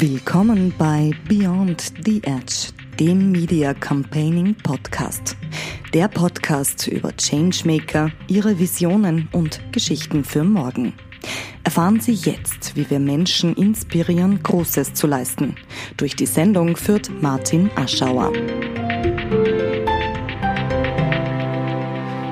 Willkommen bei Beyond the Edge, dem Media Campaigning Podcast. Der Podcast über Changemaker, ihre Visionen und Geschichten für morgen. Erfahren Sie jetzt, wie wir Menschen inspirieren, Großes zu leisten. Durch die Sendung führt Martin Aschauer.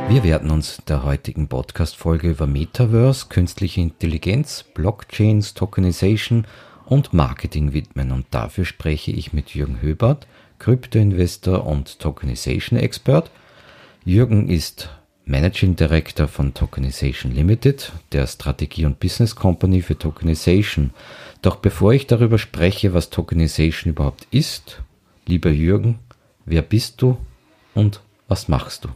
Wir werden uns der heutigen Podcast-Folge über Metaverse, künstliche Intelligenz, Blockchains, Tokenization und Marketing widmen. Und dafür spreche ich mit Jürgen Höbert, Krypto-Investor und Tokenization-Expert. Jürgen ist Managing Director von Tokenization Limited, der Strategie- und Business Company für Tokenization. Doch bevor ich darüber spreche, was Tokenization überhaupt ist, lieber Jürgen, wer bist du und was machst du?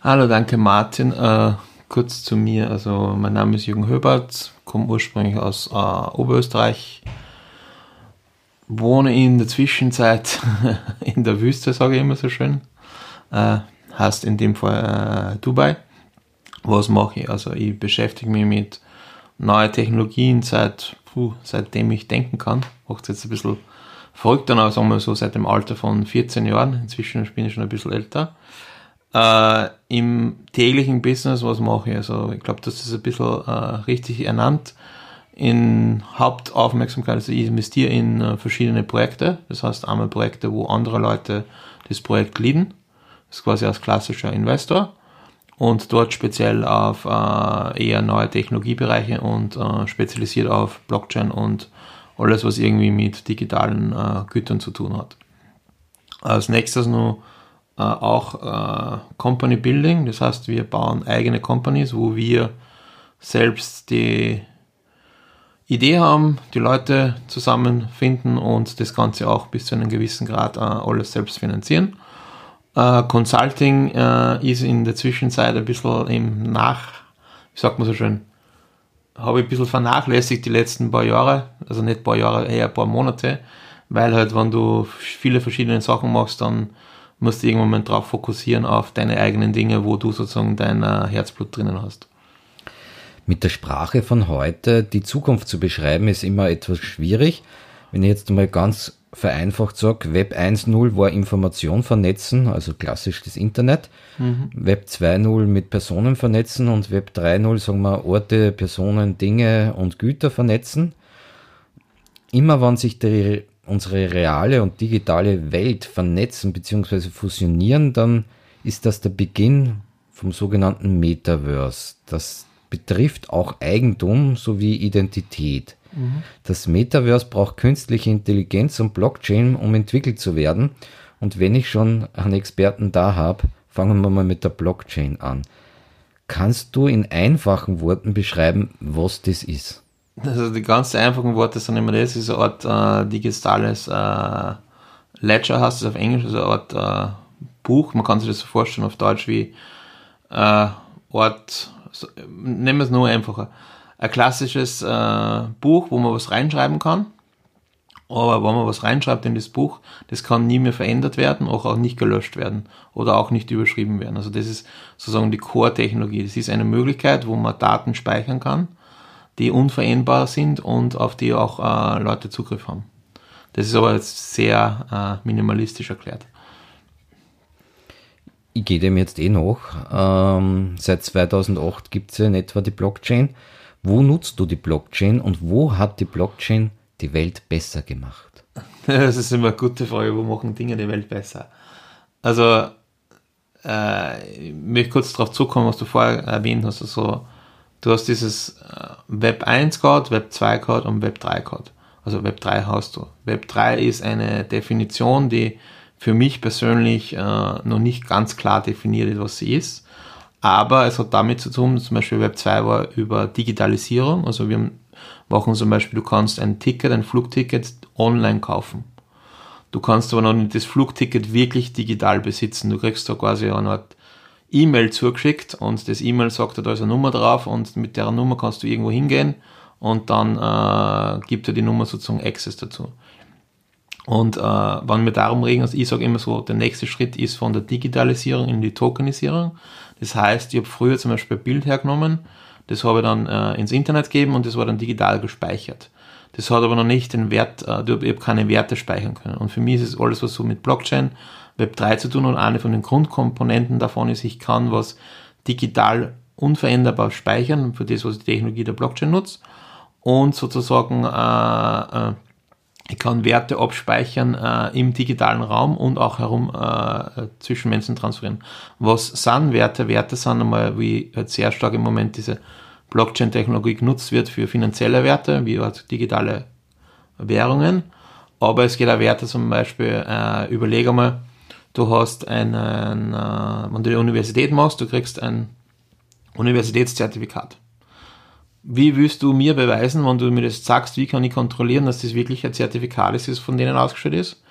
Hallo, danke Martin. Äh, kurz zu mir. Also mein Name ist Jürgen Höbert, komme ursprünglich aus äh, Oberösterreich, wohne in der Zwischenzeit in der Wüste, sage ich immer so schön. Äh, heißt in dem Fall äh, Dubai. Was mache ich? Also ich beschäftige mich mit neuen Technologien seit, puh, seitdem ich denken kann. Macht jetzt ein bisschen verrückt, dann aber sagen wir so seit dem Alter von 14 Jahren. Inzwischen bin ich schon ein bisschen älter. Äh, Im täglichen Business, was mache ich? Also ich glaube, das ist ein bisschen äh, richtig ernannt. In Hauptaufmerksamkeit, also ich investiere in äh, verschiedene Projekte. Das heißt einmal Projekte, wo andere Leute das Projekt leaden. Das ist quasi als klassischer Investor. Und dort speziell auf äh, eher neue Technologiebereiche und äh, spezialisiert auf Blockchain und alles, was irgendwie mit digitalen äh, Gütern zu tun hat. Als nächstes noch äh, auch äh, Company Building, das heißt, wir bauen eigene Companies, wo wir selbst die Idee haben, die Leute zusammenfinden und das Ganze auch bis zu einem gewissen Grad äh, alles selbst finanzieren. Äh, Consulting äh, ist in der Zwischenzeit ein bisschen im Nach, wie sagt man so schön, habe ich ein bisschen vernachlässigt die letzten paar Jahre, also nicht paar Jahre, eher ein paar Monate, weil halt, wenn du viele verschiedene Sachen machst, dann musst du irgendwann mal darauf fokussieren, auf deine eigenen Dinge, wo du sozusagen dein äh, Herzblut drinnen hast. Mit der Sprache von heute die Zukunft zu beschreiben, ist immer etwas schwierig. Wenn ich jetzt mal ganz vereinfacht sage, Web 1.0 war Information vernetzen, also klassisch das Internet. Mhm. Web 2.0 mit Personen vernetzen und Web 3.0 sagen wir Orte, Personen, Dinge und Güter vernetzen. Immer wenn sich die unsere reale und digitale Welt vernetzen bzw. fusionieren, dann ist das der Beginn vom sogenannten Metaverse. Das betrifft auch Eigentum sowie Identität. Mhm. Das Metaverse braucht künstliche Intelligenz und Blockchain, um entwickelt zu werden. Und wenn ich schon einen Experten da habe, fangen wir mal mit der Blockchain an. Kannst du in einfachen Worten beschreiben, was das ist? Also die ganz einfachen Worte sind immer das, ist eine Art äh, digitales äh, Ledger, heißt es auf Englisch, also eine Art äh, Buch, man kann sich das so vorstellen auf Deutsch wie äh, Art, so, nehmen wir es nur einfacher, ein klassisches äh, Buch, wo man was reinschreiben kann, aber wenn man was reinschreibt in das Buch, das kann nie mehr verändert werden, auch, auch nicht gelöscht werden oder auch nicht überschrieben werden. Also das ist sozusagen die Core-Technologie. Das ist eine Möglichkeit, wo man Daten speichern kann die unveränderbar sind und auf die auch äh, Leute Zugriff haben. Das ist aber jetzt sehr äh, minimalistisch erklärt. Ich gehe dem jetzt eh noch. Ähm, seit 2008 gibt es ja in etwa die Blockchain. Wo nutzt du die Blockchain und wo hat die Blockchain die Welt besser gemacht? Das ist immer eine gute Frage. Wo machen Dinge die Welt besser? Also, äh, ich möchte kurz darauf zukommen, was du vorher erwähnt hast. Also, du hast dieses äh, Web 1 Code, Web 2 Code und Web 3 Code. Also Web 3 hast du. Web 3 ist eine Definition, die für mich persönlich äh, noch nicht ganz klar definiert ist, was sie ist. Aber es hat damit zu tun, zum Beispiel Web 2 war über Digitalisierung. Also wir machen zum Beispiel, du kannst ein Ticket, ein Flugticket online kaufen. Du kannst aber noch nicht das Flugticket wirklich digital besitzen. Du kriegst da quasi eine Art E-Mail zugeschickt und das E-Mail sagt, da ist eine Nummer drauf und mit der Nummer kannst du irgendwo hingehen und dann äh, gibt er die Nummer sozusagen Access dazu. Und äh, wenn wir darum reden, also ich sage immer so, der nächste Schritt ist von der Digitalisierung in die Tokenisierung. Das heißt, ich habe früher zum Beispiel ein Bild hergenommen, das habe ich dann äh, ins Internet gegeben und das war dann digital gespeichert. Das hat aber noch nicht den Wert, äh, ich habe keine Werte speichern können. Und für mich ist es alles, was so mit Blockchain, Web 3 zu tun und eine von den Grundkomponenten davon ist, ich kann was digital unveränderbar speichern, für das, was die Technologie der Blockchain nutzt. Und sozusagen, äh, äh, ich kann Werte abspeichern äh, im digitalen Raum und auch herum äh, zwischen Menschen transferieren. Was sind Werte? Werte sind einmal, wie halt sehr stark im Moment diese Blockchain-Technologie genutzt wird für finanzielle Werte, wie halt digitale Währungen. Aber es geht auch Werte zum Beispiel, äh, überlege mal, du hast einen, äh, wenn du die Universität machst, du kriegst ein Universitätszertifikat. Wie willst du mir beweisen, wenn du mir das sagst, wie kann ich kontrollieren, dass das wirklich ein Zertifikat ist, das von denen ausgestellt ist?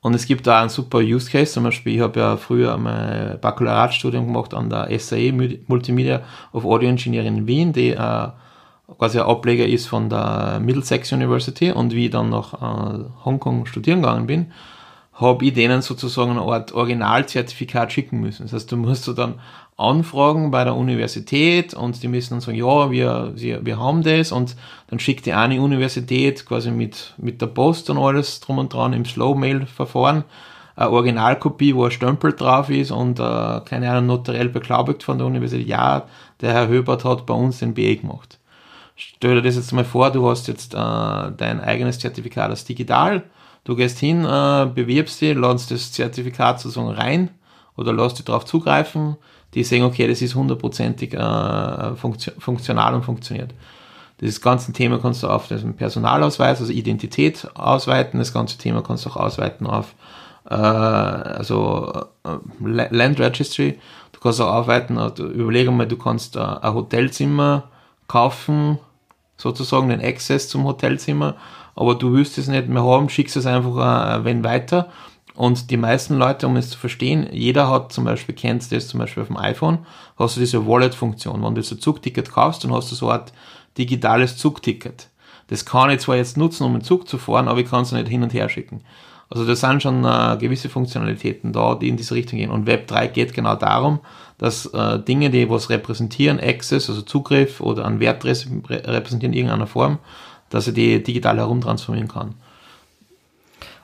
Und es gibt da einen super Use Case, zum Beispiel, ich habe ja früher mein Baccalaureatstudium gemacht an der SAE Multimedia of Audio Engineering in Wien, die äh, quasi ein Ableger ist von der Middlesex University und wie ich dann nach äh, Hongkong studieren gegangen bin, habe ich denen sozusagen eine Art Originalzertifikat schicken müssen. Das heißt, du musst du dann anfragen bei der Universität und die müssen dann sagen, ja, wir, wir haben das und dann schickt die eine Universität quasi mit, mit der Post und alles drum und dran im Slow-Mail-Verfahren eine Originalkopie, wo ein Stempel drauf ist und äh, keine Ahnung, notariell beglaubigt von der Universität, ja, der Herr Höbert hat bei uns den BE gemacht. Stell dir das jetzt mal vor, du hast jetzt äh, dein eigenes Zertifikat als digital, du gehst hin, äh, bewirbst dich, ladst das Zertifikat sozusagen rein oder lässt dich darauf zugreifen, die sehen, okay, das ist hundertprozentig äh, funktional und funktioniert. Das ganze Thema kannst du auf den Personalausweis, also Identität ausweiten. Das ganze Thema kannst du auch ausweiten auf äh, also äh, Land Registry. Du kannst auch ausweiten, also überlege mal, du kannst äh, ein Hotelzimmer kaufen, sozusagen den Access zum Hotelzimmer, aber du willst es nicht mehr haben, schickst es einfach äh, wenn weiter und die meisten Leute, um es zu verstehen, jeder hat zum Beispiel, kennst das zum Beispiel auf dem iPhone, hast du diese Wallet-Funktion. Wenn du so ein Zugticket kaufst, dann hast du so eine Art digitales Zugticket. Das kann ich zwar jetzt nutzen, um einen Zug zu fahren, aber ich kann es nicht hin und her schicken. Also da sind schon äh, gewisse Funktionalitäten da, die in diese Richtung gehen. Und Web 3 geht genau darum, dass äh, Dinge, die was repräsentieren, Access, also Zugriff oder einen Wert repräsentieren in irgendeiner Form, dass er die digital herumtransformieren kann.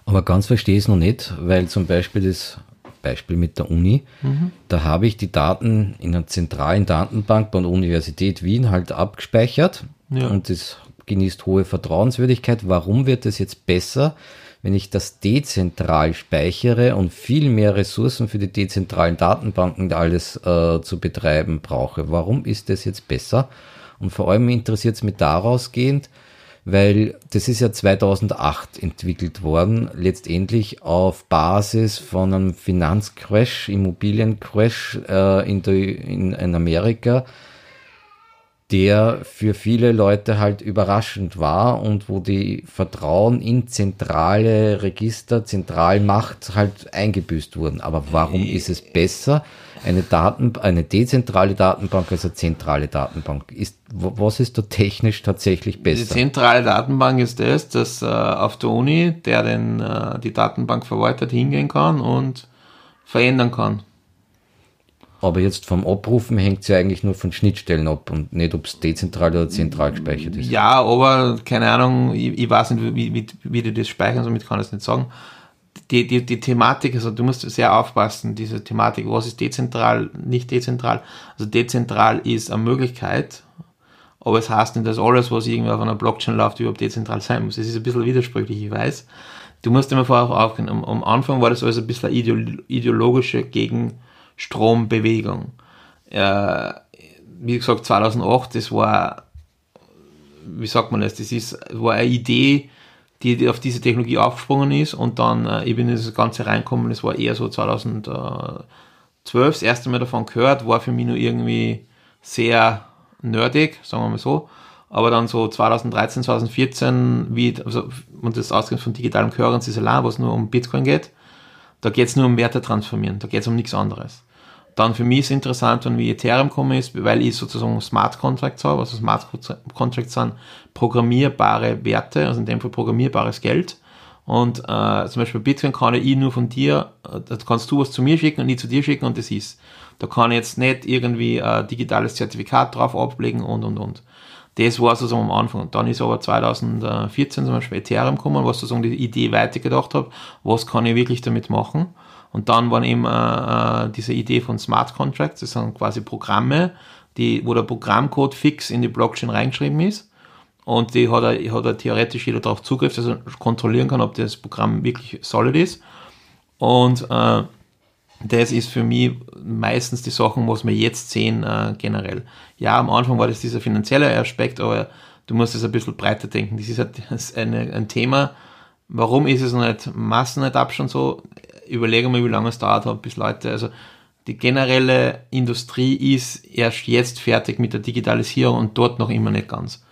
Aber ganz verstehe ich es noch nicht, weil zum Beispiel das Beispiel mit der Uni, mhm. da habe ich die Daten in einer zentralen Datenbank bei der Universität Wien halt abgespeichert ja. und das genießt hohe Vertrauenswürdigkeit. Warum wird es jetzt besser, wenn ich das dezentral speichere und viel mehr Ressourcen für die dezentralen Datenbanken alles äh, zu betreiben brauche? Warum ist das jetzt besser? Und vor allem interessiert es mich daraus gehend, weil das ist ja 2008 entwickelt worden, letztendlich auf Basis von einem Finanzcrash, Immobiliencrash äh, in, in, in Amerika, der für viele Leute halt überraschend war und wo die Vertrauen in zentrale Register, Zentralmacht halt eingebüßt wurden. Aber warum ist es besser, eine Daten, eine dezentrale Datenbank als eine zentrale Datenbank? Ist, was ist da technisch tatsächlich besser? Die zentrale Datenbank ist das, dass äh, auf der Uni, der den, äh, die Datenbank verwaltet, hingehen kann und verändern kann. Aber jetzt vom Abrufen hängt es ja eigentlich nur von Schnittstellen ab und nicht, ob es dezentral oder zentral gespeichert ist. Ja, aber keine Ahnung, ich, ich weiß nicht, wie, wie, wie die das speichern, somit kann ich es nicht sagen. Die, die, die Thematik, also du musst sehr aufpassen, diese Thematik, was ist dezentral, nicht dezentral. Also dezentral ist eine Möglichkeit, aber es heißt nicht, dass alles, was irgendwie auf einer Blockchain läuft, überhaupt dezentral sein muss. Es ist ein bisschen widersprüchlich, ich weiß. Du musst immer vorher aufgehen. Am, am Anfang war das alles ein bisschen ideologische gegen Strombewegung. Äh, wie gesagt, 2008, das war, wie sagt man das, das ist, war eine Idee, die auf diese Technologie aufgesprungen ist und dann äh, ich bin in das Ganze reinkommen, das war eher so 2012, das erste Mal davon gehört, war für mich nur irgendwie sehr nerdig, sagen wir mal so. Aber dann so 2013, 2014, wie, also, und das ausgeht von digitalem Currency allein, was nur um Bitcoin geht, da geht es nur um Werte transformieren, da geht es um nichts anderes. Dann für mich ist interessant, wenn wie Ethereum kommen ist, weil ich sozusagen Smart Contracts habe. Also Smart Contracts sind programmierbare Werte, also in dem Fall programmierbares Geld. Und äh, zum Beispiel Bitcoin kann ich nur von dir, äh, da kannst du was zu mir schicken und ich zu dir schicken und das ist. Da kann ich jetzt nicht irgendwie ein digitales Zertifikat drauf ablegen und und und. Das war sozusagen am Anfang. Dann ist aber 2014 zum Beispiel Ethereum gekommen, was sozusagen die Idee weitergedacht habe, was kann ich wirklich damit machen. Und dann waren eben äh, äh, diese Idee von Smart Contracts, das sind quasi Programme, die, wo der Programmcode fix in die Blockchain reingeschrieben ist. Und die hat hat theoretisch jeder darauf Zugriff, dass er kontrollieren kann, ob das Programm wirklich solid ist. Und äh, das ist für mich meistens die Sachen, was wir jetzt sehen äh, generell. Ja, am Anfang war das dieser finanzielle Aspekt, aber du musst es ein bisschen breiter denken. Das ist halt eine, ein Thema. Warum ist es nicht Massenadaption so? Überlege mal, wie lange es dauert hat, bis Leute, also die generelle Industrie ist erst jetzt fertig mit der Digitalisierung und dort noch immer nicht ganz.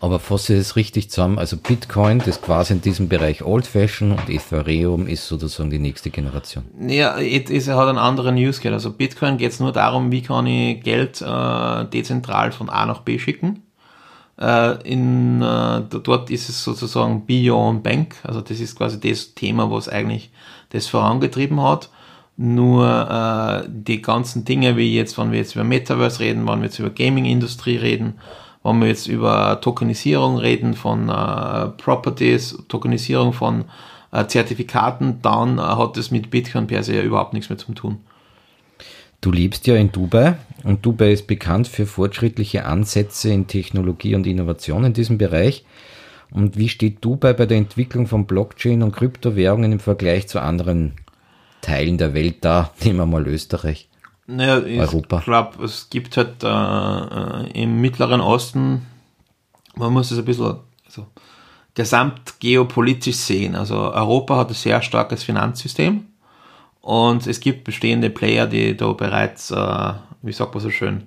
Aber fasse es richtig zusammen, also Bitcoin, das quasi in diesem Bereich Old Fashion und Ethereum ist sozusagen die nächste Generation. Ja, es hat einen anderen Use Case. Also Bitcoin geht es nur darum, wie kann ich Geld äh, dezentral von A nach B schicken. Äh, in, äh, dort ist es sozusagen Beyond Bank, also das ist quasi das Thema, was eigentlich das vorangetrieben hat. Nur äh, die ganzen Dinge, wie jetzt, wenn wir jetzt über Metaverse reden, wenn wir jetzt über Gaming-Industrie reden, wenn wir jetzt über Tokenisierung reden von äh, Properties, Tokenisierung von äh, Zertifikaten, dann äh, hat das mit Bitcoin per se überhaupt nichts mehr zu tun. Du lebst ja in Dubai und Dubai ist bekannt für fortschrittliche Ansätze in Technologie und Innovation in diesem Bereich. Und wie steht Dubai bei der Entwicklung von Blockchain und Kryptowährungen im Vergleich zu anderen Teilen der Welt da? Nehmen wir mal Österreich. Naja, Europa. ich glaube, es gibt halt äh, äh, im Mittleren Osten, man muss es ein bisschen also, gesamtgeopolitisch sehen. Also Europa hat ein sehr starkes Finanzsystem und es gibt bestehende Player, die da bereits, äh, wie sagt man so schön,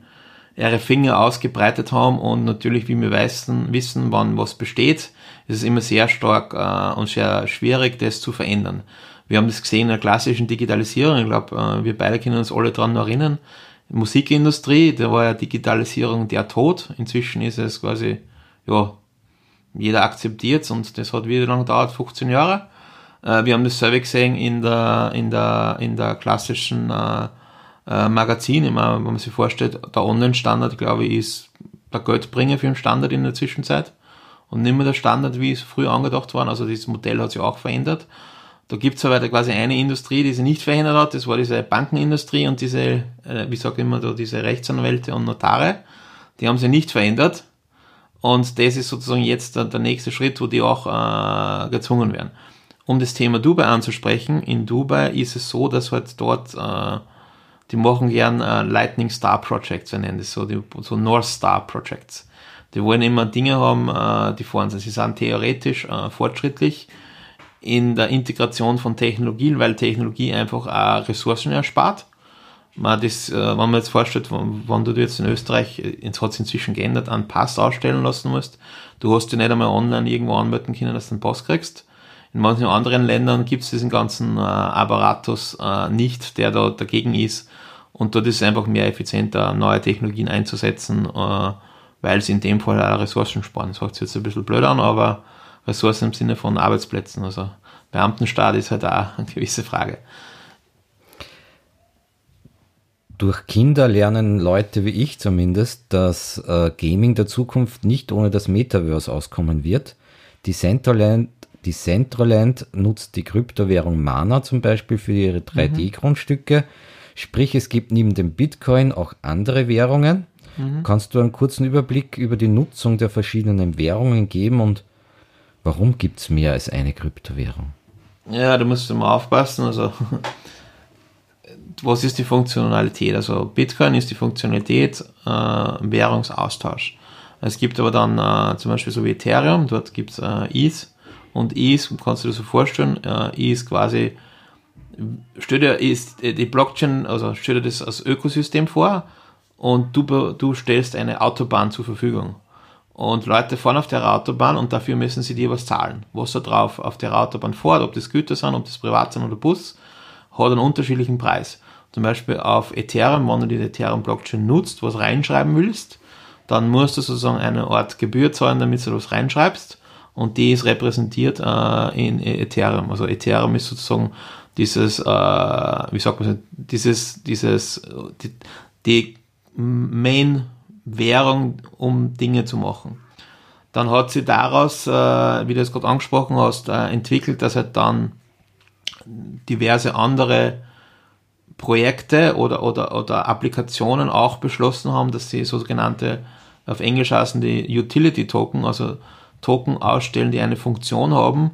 ihre Finger ausgebreitet haben und natürlich, wie wir wissen, wissen wann was besteht, ist es immer sehr stark äh, und sehr schwierig, das zu verändern. Wir haben das gesehen in der klassischen Digitalisierung. Ich glaube, äh, wir beide können uns alle daran erinnern. Musikindustrie, da war ja Digitalisierung der Tod. Inzwischen ist es quasi, ja, jeder akzeptiert und das hat wie lange gedauert? 15 Jahre. Äh, wir haben das selber gesehen in der, in der, in der klassischen äh, äh, Magazin. Immer, wenn man sich vorstellt, der Online-Standard, glaube ich, ist der Geldbringer für den Standard in der Zwischenzeit und nicht mehr der Standard, wie es früher angedacht war. Also dieses Modell hat sich auch verändert. Da gibt es aber quasi eine Industrie, die sie nicht verhindert hat, das war diese Bankenindustrie und diese, äh, wie ich immer da, diese Rechtsanwälte und Notare, die haben sie nicht verändert. Und das ist sozusagen jetzt der, der nächste Schritt, wo die auch äh, gezwungen werden. Um das Thema Dubai anzusprechen, in Dubai ist es so, dass halt dort, äh, die machen gern äh, Lightning Star Projects, wir nennen das so, die, so North Star Projects. Die wollen immer Dinge haben, äh, die vorne sind. Sie sind theoretisch äh, fortschrittlich, in der Integration von Technologien, weil Technologie einfach auch Ressourcen erspart. Man das, äh, wenn man jetzt vorstellt, wenn du jetzt in Österreich, äh, jetzt hat es inzwischen geändert, einen Pass ausstellen lassen musst, du hast dich nicht einmal online irgendwo anmelden können, dass du einen Pass kriegst. In manchen anderen Ländern gibt es diesen ganzen äh, Apparatus äh, nicht, der da dagegen ist. Und dort ist es einfach mehr effizienter, neue Technologien einzusetzen, äh, weil sie in dem Fall auch Ressourcen sparen. Das hört sich jetzt ein bisschen blöd an, aber Ressourcen im Sinne von Arbeitsplätzen. Also Beamtenstaat ist halt auch eine gewisse Frage. Durch Kinder lernen Leute wie ich zumindest, dass äh, Gaming der Zukunft nicht ohne das Metaverse auskommen wird. Die Centraland, die Centraland nutzt die Kryptowährung Mana zum Beispiel für ihre 3D-Grundstücke. Mhm. Sprich, es gibt neben dem Bitcoin auch andere Währungen. Mhm. Kannst du einen kurzen Überblick über die Nutzung der verschiedenen Währungen geben und Warum gibt es mehr als eine Kryptowährung? Ja, da musst du mal aufpassen. Also, was ist die Funktionalität? Also, Bitcoin ist die Funktionalität äh, Währungsaustausch. Es gibt aber dann äh, zum Beispiel so wie Ethereum, dort gibt es äh, ETH und ETH, kannst du dir so vorstellen, äh, ETH ist quasi, stell dir ist die Blockchain, also stell dir das als Ökosystem vor und du, du stellst eine Autobahn zur Verfügung. Und Leute fahren auf der Autobahn und dafür müssen sie dir was zahlen. Was da drauf auf der Autobahn fährt, ob das Güter sind, ob das privat sind oder Bus, hat einen unterschiedlichen Preis. Zum Beispiel auf Ethereum, wenn du die Ethereum-Blockchain nutzt, was reinschreiben willst, dann musst du sozusagen eine Art Gebühr zahlen, damit du was reinschreibst. Und die ist repräsentiert äh, in Ethereum. Also Ethereum ist sozusagen dieses, äh, wie sagt man, dieses, dieses, die, die Main Währung, um Dinge zu machen. Dann hat sie daraus, äh, wie du es gerade angesprochen hast, äh, entwickelt, dass halt dann diverse andere Projekte oder, oder, oder Applikationen auch beschlossen haben, dass sie sogenannte, auf Englisch heißen die Utility Token, also Token ausstellen, die eine Funktion haben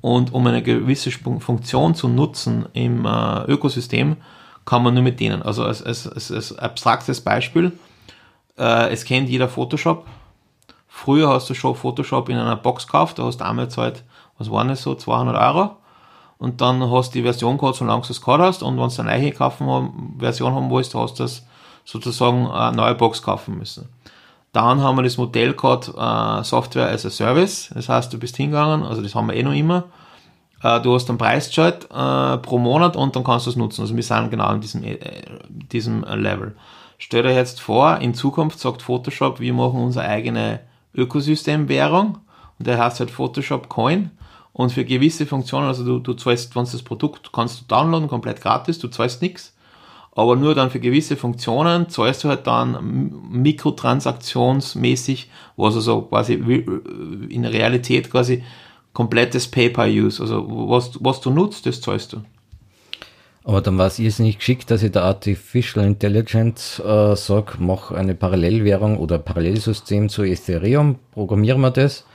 und um eine gewisse Funktion zu nutzen im äh, Ökosystem, kann man nur mit denen. Also als, als, als, als abstraktes Beispiel, äh, es kennt jeder Photoshop. Früher hast du schon Photoshop in einer Box gekauft, da hast du damals halt, was waren es so, 200 Euro. Und dann hast du die Version gehabt, solange du es gehabt hast. Und wenn du eine neue kaufen Version haben willst, hast du das sozusagen eine neue Box kaufen müssen. Dann haben wir das Modell gehabt, äh, Software as a Service. Das heißt, du bist hingegangen, also das haben wir eh noch immer. Äh, du hast einen Preis geschaltet äh, pro Monat und dann kannst du es nutzen. Also wir sind genau in diesem, äh, diesem Level. Stell dir jetzt vor, in Zukunft sagt Photoshop, wir machen unsere eigene Ökosystemwährung und der heißt halt Photoshop Coin. Und für gewisse Funktionen, also du, du zahlst, wenn du das Produkt kannst du downloaden, komplett gratis, du zahlst nichts. Aber nur dann für gewisse Funktionen zahlst du halt dann mikrotransaktionsmäßig, was also quasi in der Realität quasi komplettes Pay-per-Use. Also was, was du nutzt, das zahlst du. Aber dann war es jetzt nicht geschickt, dass ich der Artificial Intelligence äh, sage, mach eine Parallelwährung oder Parallelsystem zu Ethereum, programmieren wir das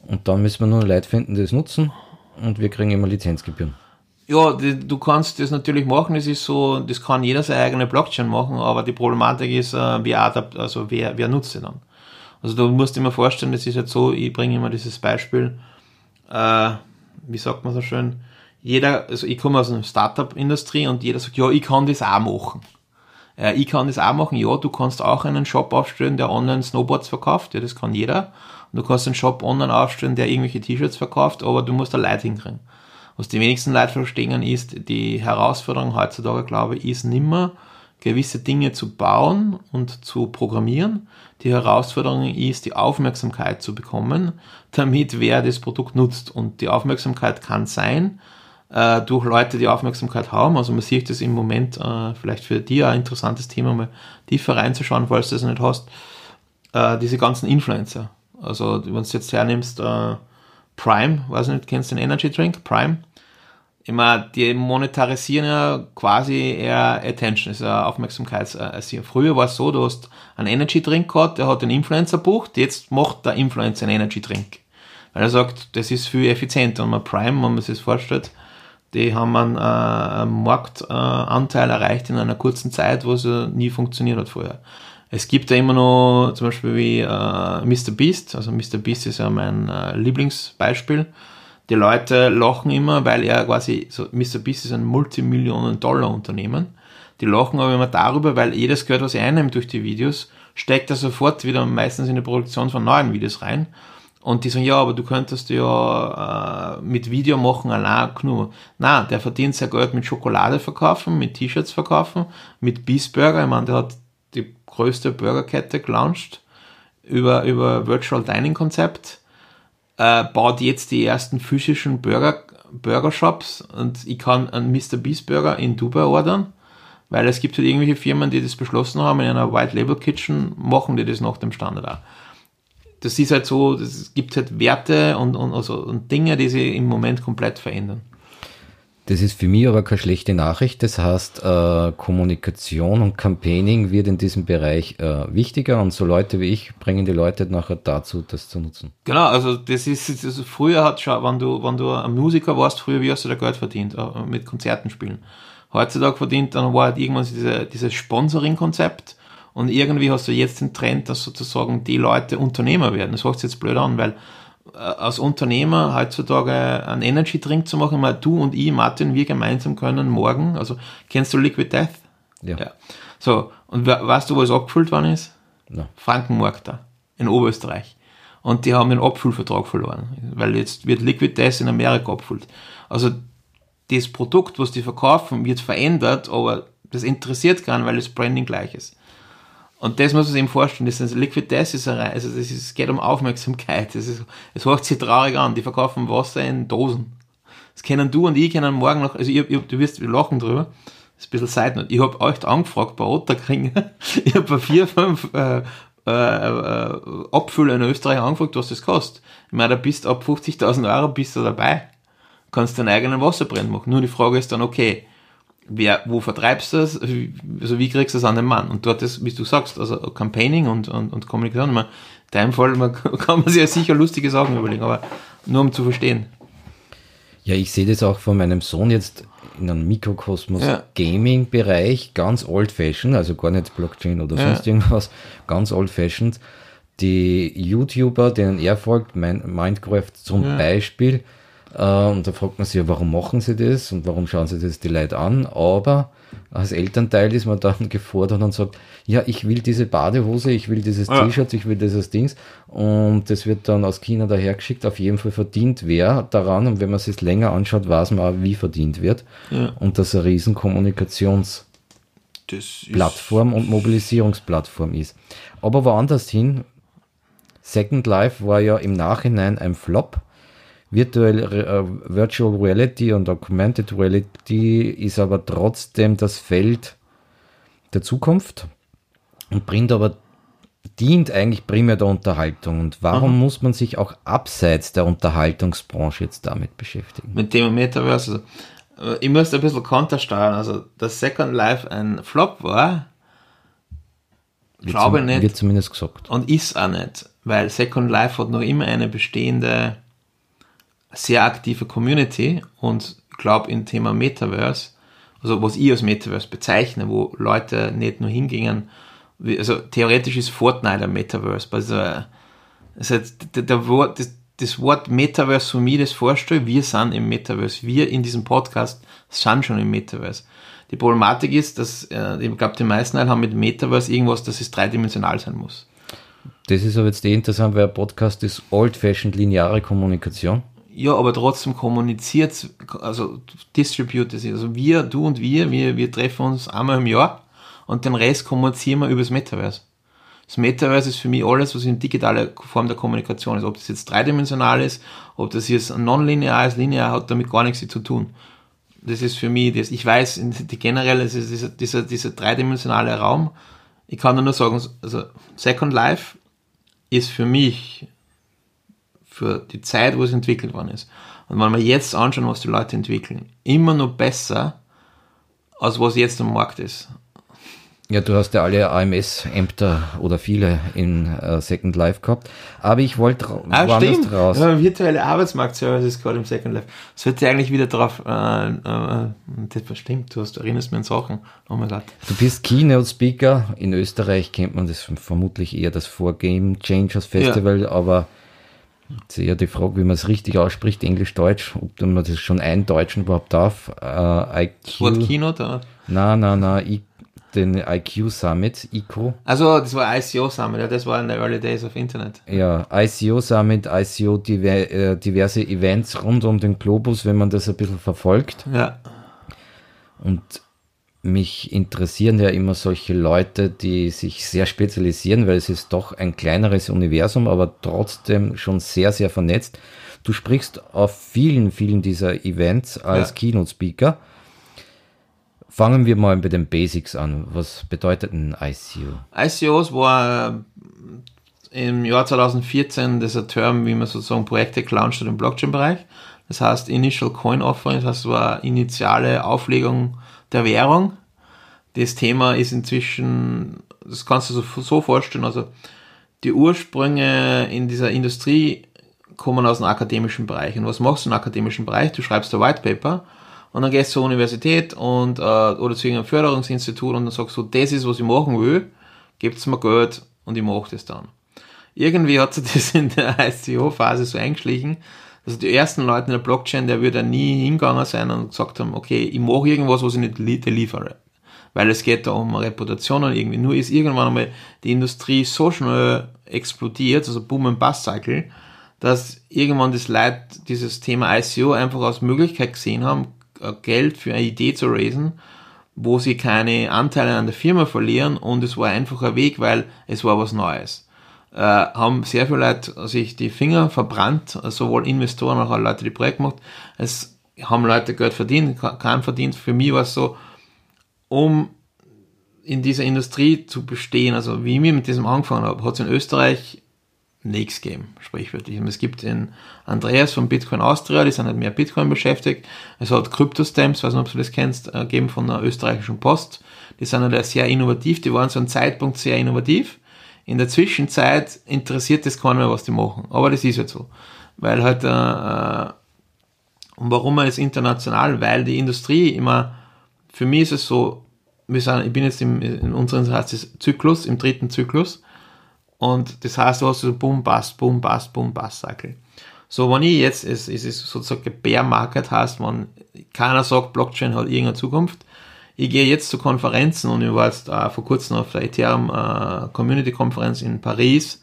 und dann müssen wir nur Leute finden, die das nutzen und wir kriegen immer Lizenzgebühren. Ja, die, du kannst das natürlich machen, das ist so, das kann jeder seine eigene Blockchain machen, aber die Problematik ist, äh, wie adapt, also wer, wer nutzt sie dann? Also du musst dir mal vorstellen, das ist jetzt so, ich bringe immer dieses Beispiel, äh, wie sagt man so schön, jeder, also ich komme aus einer Startup-Industrie und jeder sagt, ja, ich kann das auch machen. Äh, ich kann das auch machen, ja, du kannst auch einen Shop aufstellen, der online Snowboards verkauft, ja, das kann jeder. Und du kannst einen Shop online aufstellen, der irgendwelche T-Shirts verkauft, aber du musst da Leute hinkriegen. Was die wenigsten Leute verstehen, ist, die Herausforderung heutzutage, glaube ich, ist nimmer, gewisse Dinge zu bauen und zu programmieren. Die Herausforderung ist, die Aufmerksamkeit zu bekommen, damit wer das Produkt nutzt. Und die Aufmerksamkeit kann sein, äh, durch Leute, die Aufmerksamkeit haben. Also man sieht das im Moment, äh, vielleicht für dich ein interessantes Thema, mal tiefer reinzuschauen, falls du das nicht hast, äh, diese ganzen Influencer. Also wenn du jetzt hernimmst, äh, Prime, weiß nicht, kennst du den Energy Drink? Prime? Immer, die monetarisieren ja quasi eher Attention, ist ja Aufmerksamkeitserziehung. Früher war es so, du hast einen Energy Drink gehabt, der hat einen Influencer bucht, jetzt macht der Influencer einen Energy Drink. Weil er sagt, das ist viel effizienter. Und man Prime, wenn man sich das vorstellt, die haben einen, äh, einen Marktanteil erreicht in einer kurzen Zeit, wo es nie funktioniert hat vorher. Es gibt ja immer noch zum Beispiel wie äh, Mr. Beast, also Mr. Beast ist ja mein äh, Lieblingsbeispiel. Die Leute lachen immer, weil er quasi, so Mr. Beast ist ein Multimillionen-Dollar-Unternehmen. Die lachen aber immer darüber, weil jedes Geld, was er einnimmt durch die Videos, steckt er sofort wieder meistens in die Produktion von neuen Videos rein. Und die sagen, ja, aber du könntest ja äh, mit Video machen allein nur. Na, der verdient sein Geld mit Schokolade verkaufen, mit T-Shirts verkaufen, mit Beast Burger. Ich meine, der hat die größte Burgerkette gelauncht über, über Virtual Dining Konzept, äh, baut jetzt die ersten physischen Burger, Burger Shops und ich kann einen Mr. Beast Burger in Dubai ordern, weil es gibt halt irgendwelche Firmen, die das beschlossen haben, in einer White Label Kitchen machen die das nach dem Standard auch. Das ist halt so, es gibt halt Werte und, und, also, und Dinge, die sich im Moment komplett verändern. Das ist für mich aber keine schlechte Nachricht. Das heißt, äh, Kommunikation und Campaigning wird in diesem Bereich äh, wichtiger und so Leute wie ich bringen die Leute nachher dazu, das zu nutzen. Genau, also das ist, das früher hat schon, wenn du, wenn du ein Musiker warst, früher wie hast du da Geld verdient, äh, mit Konzerten spielen. Heutzutage verdient, dann war halt irgendwann diese, dieses Sponsoring-Konzept und irgendwie hast du jetzt den Trend, dass sozusagen die Leute Unternehmer werden. Das sich jetzt blöd an, weil als Unternehmer heutzutage einen Energy Drink zu machen, mal du und ich, Martin, wir gemeinsam können morgen, also kennst du Liquid Death? Ja. ja. So, und weißt du, wo es abgefüllt worden ist? No. Frankenmarkt da, in Oberösterreich. Und die haben den Abfüllvertrag verloren, weil jetzt wird Liquid Death in Amerika abgefüllt. Also das Produkt, was die verkaufen, wird verändert, aber das interessiert keinen, weil das Branding gleich ist. Und das muss man sich eben vorstellen. Das ist Liquid Death ist eine, also das ist, es geht um Aufmerksamkeit. Das ist, es hört sich traurig an. Die verkaufen Wasser in Dosen. Das kennen du und ich kennen morgen noch, also ich, ich, du wirst lachen drüber. Das ist ein bisschen Seitenot. Ich habe euch angefragt bei Otterkring. ich habe vier, fünf äh, äh, äh, Abfüller in Österreich angefragt, was das kostet. Ich meine, da bist ab 50.000 Euro bist du dabei. Kannst deinen eigenen Wasserbrand machen. Nur die Frage ist dann, okay, wer, wo vertreibst du das? Also wie kriegst du das an den Mann? Und dort ist, wie du sagst, also Campaigning und, und, und Kommunikation. Man, in deinem Fall man, kann man sich ja sicher lustige Sachen überlegen, aber nur um zu verstehen. Ja, ich sehe das auch von meinem Sohn jetzt in einem Mikrokosmos ja. Gaming-Bereich, ganz old-fashioned, also gar nicht Blockchain oder sonst ja. irgendwas, ganz old-fashioned. Die YouTuber, denen er folgt, Minecraft zum ja. Beispiel, und da fragt man sich ja, warum machen sie das und warum schauen sie das die Leute an? Aber als Elternteil ist man dann gefordert und sagt, ja, ich will diese Badehose, ich will dieses ja. T-Shirt, ich will dieses Dings. Und das wird dann aus China dahergeschickt. Auf jeden Fall verdient wer daran. Und wenn man sich länger anschaut, weiß man auch, wie verdient wird. Ja. Und das eine riesen Kommunikationsplattform und Mobilisierungsplattform ist. Aber woanders hin, Second Life war ja im Nachhinein ein Flop Virtual, äh, Virtual Reality und Augmented Reality ist aber trotzdem das Feld der Zukunft und bringt aber dient eigentlich primär der Unterhaltung. Und warum mhm. muss man sich auch abseits der Unterhaltungsbranche jetzt damit beschäftigen? Mit dem Metaverse. Also, ich muss ein bisschen kontersteuern. Also, dass Second Life ein Flop war, wird glaube ich nicht. Wird zumindest gesagt. Und ist auch nicht. Weil Second Life hat noch immer eine bestehende sehr aktive Community und glaube im Thema Metaverse, also was ich als Metaverse bezeichne, wo Leute nicht nur hingingen, also theoretisch ist Fortnite ein Metaverse, also, also der, das, Wort Metaverse für mich das vorstelle, wir sind im Metaverse, wir in diesem Podcast sind schon im Metaverse. Die Problematik ist, dass äh, ich glaube, die meisten haben mit Metaverse irgendwas, dass es dreidimensional sein muss. Das ist aber jetzt eh interessant, weil ein Podcast ist old-fashioned lineare Kommunikation ja, aber trotzdem kommuniziert, also distributed sich. Also wir, du und wir, wir, wir treffen uns einmal im Jahr und den Rest kommunizieren wir über das Metaverse. Das Metaverse ist für mich alles, was in digitaler Form der Kommunikation ist. Ob das jetzt dreidimensional ist, ob das jetzt nonlinear ist, linear, hat damit gar nichts zu tun. Das ist für mich, das, ich weiß, die generell ist dieser, dieser, dieser dreidimensionale Raum. Ich kann nur sagen, also Second Life ist für mich für die Zeit, wo es entwickelt worden ist. Und wenn wir jetzt anschauen, was die Leute entwickeln, immer noch besser, als was jetzt am Markt ist. Ja, du hast ja alle AMS-Ämter oder viele in uh, Second Life gehabt. Aber ich wollte ah, woanders raus. Ja, virtuelle Arbeitsmarktservice ist gerade im Second Life. Sollte eigentlich wieder drauf, äh, äh, das stimmt, du hast, erinnerst mich an Sachen. Oh mein Gott. Du bist Keynote-Speaker. In Österreich kennt man das vermutlich eher das Vor-Game Changers Festival, ja. aber Jetzt eher die Frage, wie man es richtig ausspricht, Englisch-Deutsch, ob man das schon eindeutschen überhaupt darf. Äh, IQ. Das Wort Kino da? Nein, nein, nein, den IQ Summit, ICO. Also das war ICO Summit, ja, das war in the early days of Internet. Ja, ICO Summit, ICO diver, äh, diverse Events rund um den Globus, wenn man das ein bisschen verfolgt. Ja. Und mich interessieren ja immer solche Leute, die sich sehr spezialisieren, weil es ist doch ein kleineres Universum, aber trotzdem schon sehr, sehr vernetzt. Du sprichst auf vielen, vielen dieser Events als ja. Keynote-Speaker. Fangen wir mal mit den Basics an. Was bedeutet ein ICO? ICOs war äh, im Jahr 2014 dieser Term, wie man sozusagen Projekte gelauncht hat im Blockchain-Bereich. Das heißt Initial Coin Offering, das heißt, war initiale Auflegung der Währung. Das Thema ist inzwischen, das kannst du so vorstellen, also die Ursprünge in dieser Industrie kommen aus dem akademischen Bereich. Und was machst du im akademischen Bereich? Du schreibst ein White Paper und dann gehst du zur Universität und, äh, oder zu irgendeinem Förderungsinstitut und dann sagst du, das ist, was ich machen will, gibt's mir Geld und ich mache das dann. Irgendwie hat sich das in der ICO-Phase so eingeschlichen, also die ersten Leute in der Blockchain, der würde nie hingegangen sein und gesagt haben, okay, ich mache irgendwas, was ich nicht liefere. Weil es geht da um Reputation und irgendwie. Nur ist irgendwann einmal die Industrie so schnell explodiert, also Boom and Bust Cycle, dass irgendwann das Leute dieses Thema ICO einfach als Möglichkeit gesehen haben, äh, Geld für eine Idee zu raisen, wo sie keine Anteile an der Firma verlieren und es war ein Weg, weil es war was Neues äh, haben sehr viele Leute sich die Finger verbrannt, sowohl Investoren als auch Leute, die Projekt gemacht. Es haben Leute Geld verdient, kein verdient. Für mich war es so, um in dieser Industrie zu bestehen, also wie ich mit diesem angefangen habe, hat es in Österreich nichts gegeben, sprichwörtlich. Es gibt den Andreas von Bitcoin Austria, die sind halt mehr Bitcoin beschäftigt. Es hat Cryptostamps, weiß nicht, ob du das kennst, äh, gegeben von der österreichischen Post. Die sind halt sehr innovativ, die waren zu einem Zeitpunkt sehr innovativ. In der Zwischenzeit interessiert es keiner mehr, was die machen. Aber das ist halt so. Weil halt, äh, äh und warum ist international? Weil die Industrie immer, für mich ist es so, wir sind, ich bin jetzt im, in unserem Zyklus, im dritten Zyklus, und das heißt, du hast so Boom, Bust, Boom, Bust, Boom, Bust Cycle. So, wenn ich jetzt, es, es ist sozusagen Bear Market heißt, wenn keiner sagt, Blockchain hat irgendeine Zukunft. Ich gehe jetzt zu Konferenzen und ich war jetzt äh, vor kurzem auf der Ethereum äh, Community Konferenz in Paris.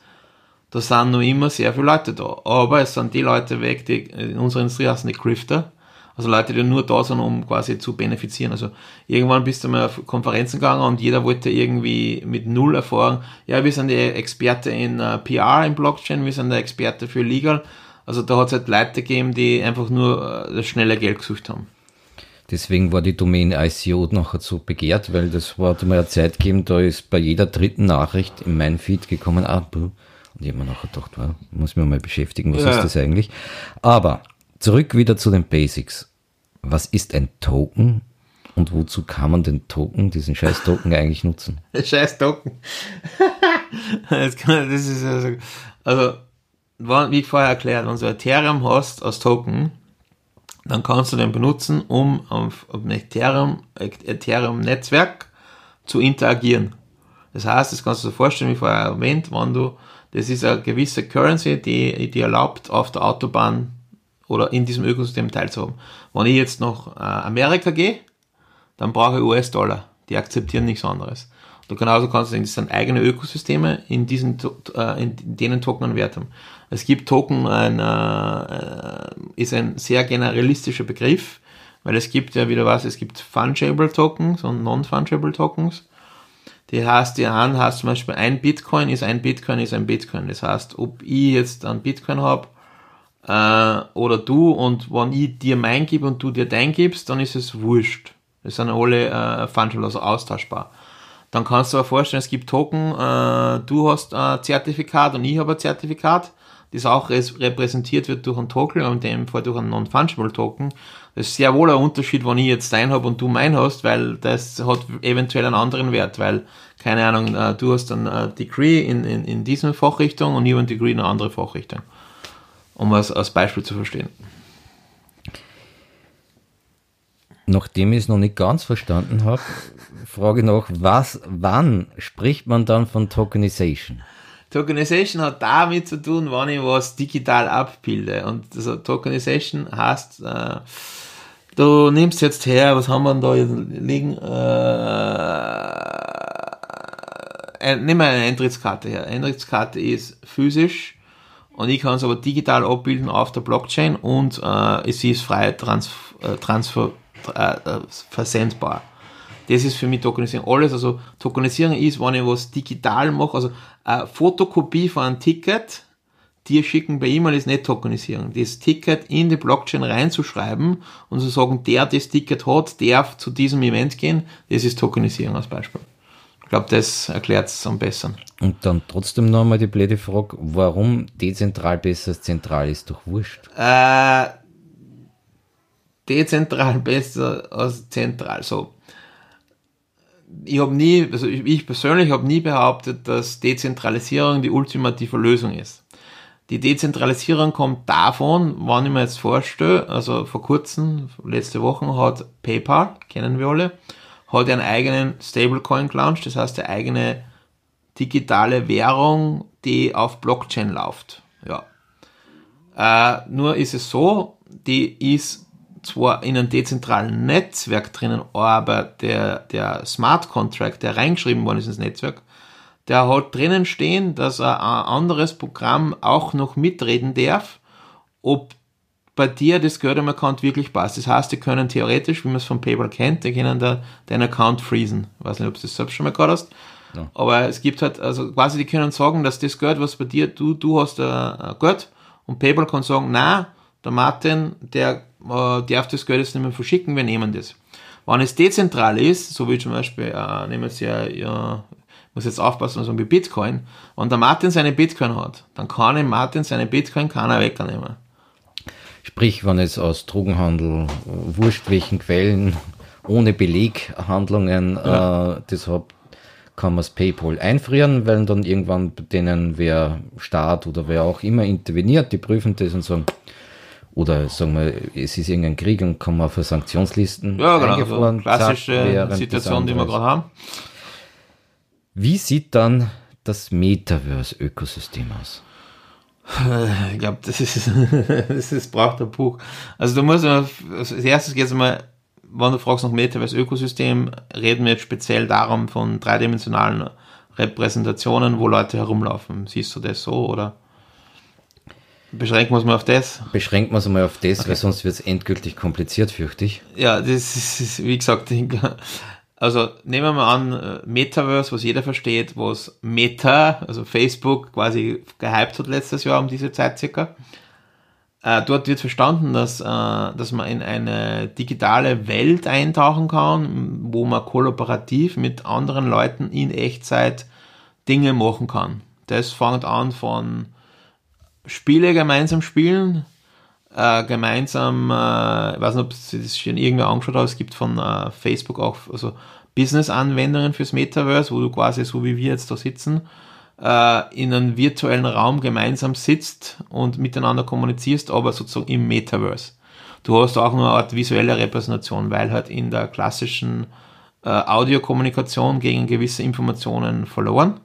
Da sind noch immer sehr viele Leute da. Aber es sind die Leute weg, die in unserer Industrie heißen die Grifter. Also Leute, die nur da sind, um quasi zu benefizieren. Also irgendwann bist du mal auf Konferenzen gegangen und jeder wollte irgendwie mit null Erfahrung, ja, wir sind die Experte in uh, äh, PR, in Blockchain, wir sind der Experte für Legal. Also da hat es halt Leute gegeben, die einfach nur uh, das schnelle Geld gesucht haben. Deswegen war die Domain ICO nachher so begehrt, weil das war mal eine Zeit gegeben, da ist bei jeder dritten Nachricht in mein Feed gekommen, ah, und ich habe mir nachher gedacht, wow, muss mich mal beschäftigen, was ja. ist das eigentlich? Aber Zurück wieder zu den Basics. Was ist ein Token und wozu kann man den Token, diesen scheiß Token eigentlich nutzen? scheiß Token. das, kann, das ist also, also, wie ich vorher erklärt, wenn du Ethereum hast als Token, dann kannst du den benutzen, um auf, auf ein Ethereum, Ethereum Netzwerk zu interagieren. Das heißt, das kannst du dir vorstellen, wie vorher erwähnt, wenn du, das ist eine gewisse Currency, die, die erlaubt, auf der Autobahn oder in diesem Ökosystem teilzuhaben. Wenn ich jetzt nach äh, Amerika gehe, dann brauche ich US-Dollar. Die akzeptieren nichts anderes. Du genauso kannst du sagen, das sind eigene Ökosysteme, in diesen, äh, in denen Token einen Wert haben. Es gibt Token, ein, äh, ist ein sehr generalistischer Begriff, weil es gibt ja wieder was, es gibt Fungible Tokens und Non-Fungible Tokens. Die heißt, die einen heißt zum Beispiel ein Bitcoin ist ein Bitcoin ist ein Bitcoin. Das heißt, ob ich jetzt einen Bitcoin habe äh, oder du und wenn ich dir mein gebe und du dir dein gibst, dann ist es wurscht. Das sind alle äh, fungible, also austauschbar. Dann kannst du dir vorstellen, es gibt Token, äh, du hast ein Zertifikat und ich habe ein Zertifikat, das auch repräsentiert wird durch einen Token, in dem Fall durch einen Non-Fungible Token. Das ist sehr wohl ein Unterschied, wenn ich jetzt dein habe und du mein hast, weil das hat eventuell einen anderen Wert, weil, keine Ahnung, äh, du hast ein äh, Degree in, in, in diesem Fachrichtung und ich habe ein Degree in eine andere Fachrichtung um es als Beispiel zu verstehen. Nachdem ich es noch nicht ganz verstanden habe, frage ich noch, was, wann spricht man dann von Tokenization? Tokenization hat damit zu tun, wann ich was digital abbilde. Und also Tokenization heißt, äh, du nimmst jetzt her, was haben wir denn da liegen? Äh, nimm mal eine Eintrittskarte her. Eintrittskarte ist physisch und ich kann es aber digital abbilden auf der Blockchain und äh, es ist frei trans, äh, transfer, äh, äh, versendbar. Das ist für mich Tokenisierung. Alles, also Tokenisierung ist, wenn ich was digital mache, also eine Fotokopie von einem Ticket, dir schicken per E-Mail ist nicht Tokenisierung. Das Ticket in die Blockchain reinzuschreiben und zu sagen, der das Ticket hat, darf zu diesem Event gehen, das ist Tokenisierung als Beispiel. Ich glaube, das erklärt es am besten. Und dann trotzdem nochmal die blöde Frage, warum dezentral besser als zentral ist doch wurscht. Äh, dezentral besser als zentral. So. Ich habe nie, also ich persönlich habe nie behauptet, dass Dezentralisierung die ultimative Lösung ist. Die Dezentralisierung kommt davon, wann ich mir jetzt vorstelle, also vor kurzem, letzte Woche hat PayPal, kennen wir alle, hat einen eigenen Stablecoin gelauncht, das heißt eine eigene digitale Währung, die auf Blockchain läuft. Ja. Äh, nur ist es so, die ist zwar in einem dezentralen Netzwerk drinnen, aber der, der Smart Contract, der reingeschrieben worden ist ins Netzwerk, der hat drinnen stehen, dass ein anderes Programm auch noch mitreden darf, ob bei dir das Geld am Account wirklich passt. Das heißt, die können theoretisch, wie man es von PayPal kennt, die können da deinen Account freezen. Ich weiß nicht, ob du das selbst schon mal gehört hast. Ja. Aber es gibt halt, also quasi, die können sagen, dass das Geld, was bei dir, du, du hast äh, Geld und PayPal kann sagen, na, der Martin, der äh, darf das Geld jetzt nicht mehr verschicken, wir nehmen das. Wenn es dezentral ist, so wie zum Beispiel, äh, nehmen wir es ja, ja, muss jetzt aufpassen, so wie Bitcoin, wenn der Martin seine Bitcoin hat, dann kann ihm Martin seine Bitcoin keiner wegnehmen. Sprich, wenn es aus Drogenhandel, wurscht welchen Quellen, ohne Beleghandlungen, ja. äh, deshalb kann man das PayPal einfrieren, weil dann irgendwann denen wer Staat oder wer auch immer interveniert, die prüfen das und sagen, oder sagen wir, es ist irgendein Krieg und kann man für Sanktionslisten ja, genau, eingefroren. Also klassische zack, Situation, die wir gerade haben. Wie sieht dann das Metaverse-Ökosystem aus? Ich glaube, das ist, das ist, braucht ein Buch. Also da muss man, als erstes geht es mal, wenn du fragst nach Metaverse-Ökosystem, reden wir jetzt speziell darum von dreidimensionalen Repräsentationen, wo Leute herumlaufen. Siehst du das so, oder? Beschränken wir es mal auf das? Beschränken wir es mal auf das, okay. weil sonst wird es endgültig kompliziert, fürchte ich. Ja, das ist, wie gesagt, also nehmen wir mal an, äh, Metaverse, was jeder versteht, was Meta, also Facebook, quasi gehypt hat letztes Jahr um diese Zeit circa. Äh, dort wird verstanden, dass, äh, dass man in eine digitale Welt eintauchen kann, wo man kollaborativ mit anderen Leuten in Echtzeit Dinge machen kann. Das fängt an von Spiele gemeinsam spielen, äh, gemeinsam, äh, ich weiß nicht, ob Sie das schon irgendwer angeschaut haben, es gibt von äh, Facebook auch also Business-Anwendungen fürs Metaverse, wo du quasi so wie wir jetzt da sitzen, äh, in einem virtuellen Raum gemeinsam sitzt und miteinander kommunizierst, aber sozusagen im Metaverse. Du hast auch nur eine Art visuelle Repräsentation, weil halt in der klassischen äh, Audiokommunikation gegen gewisse Informationen verloren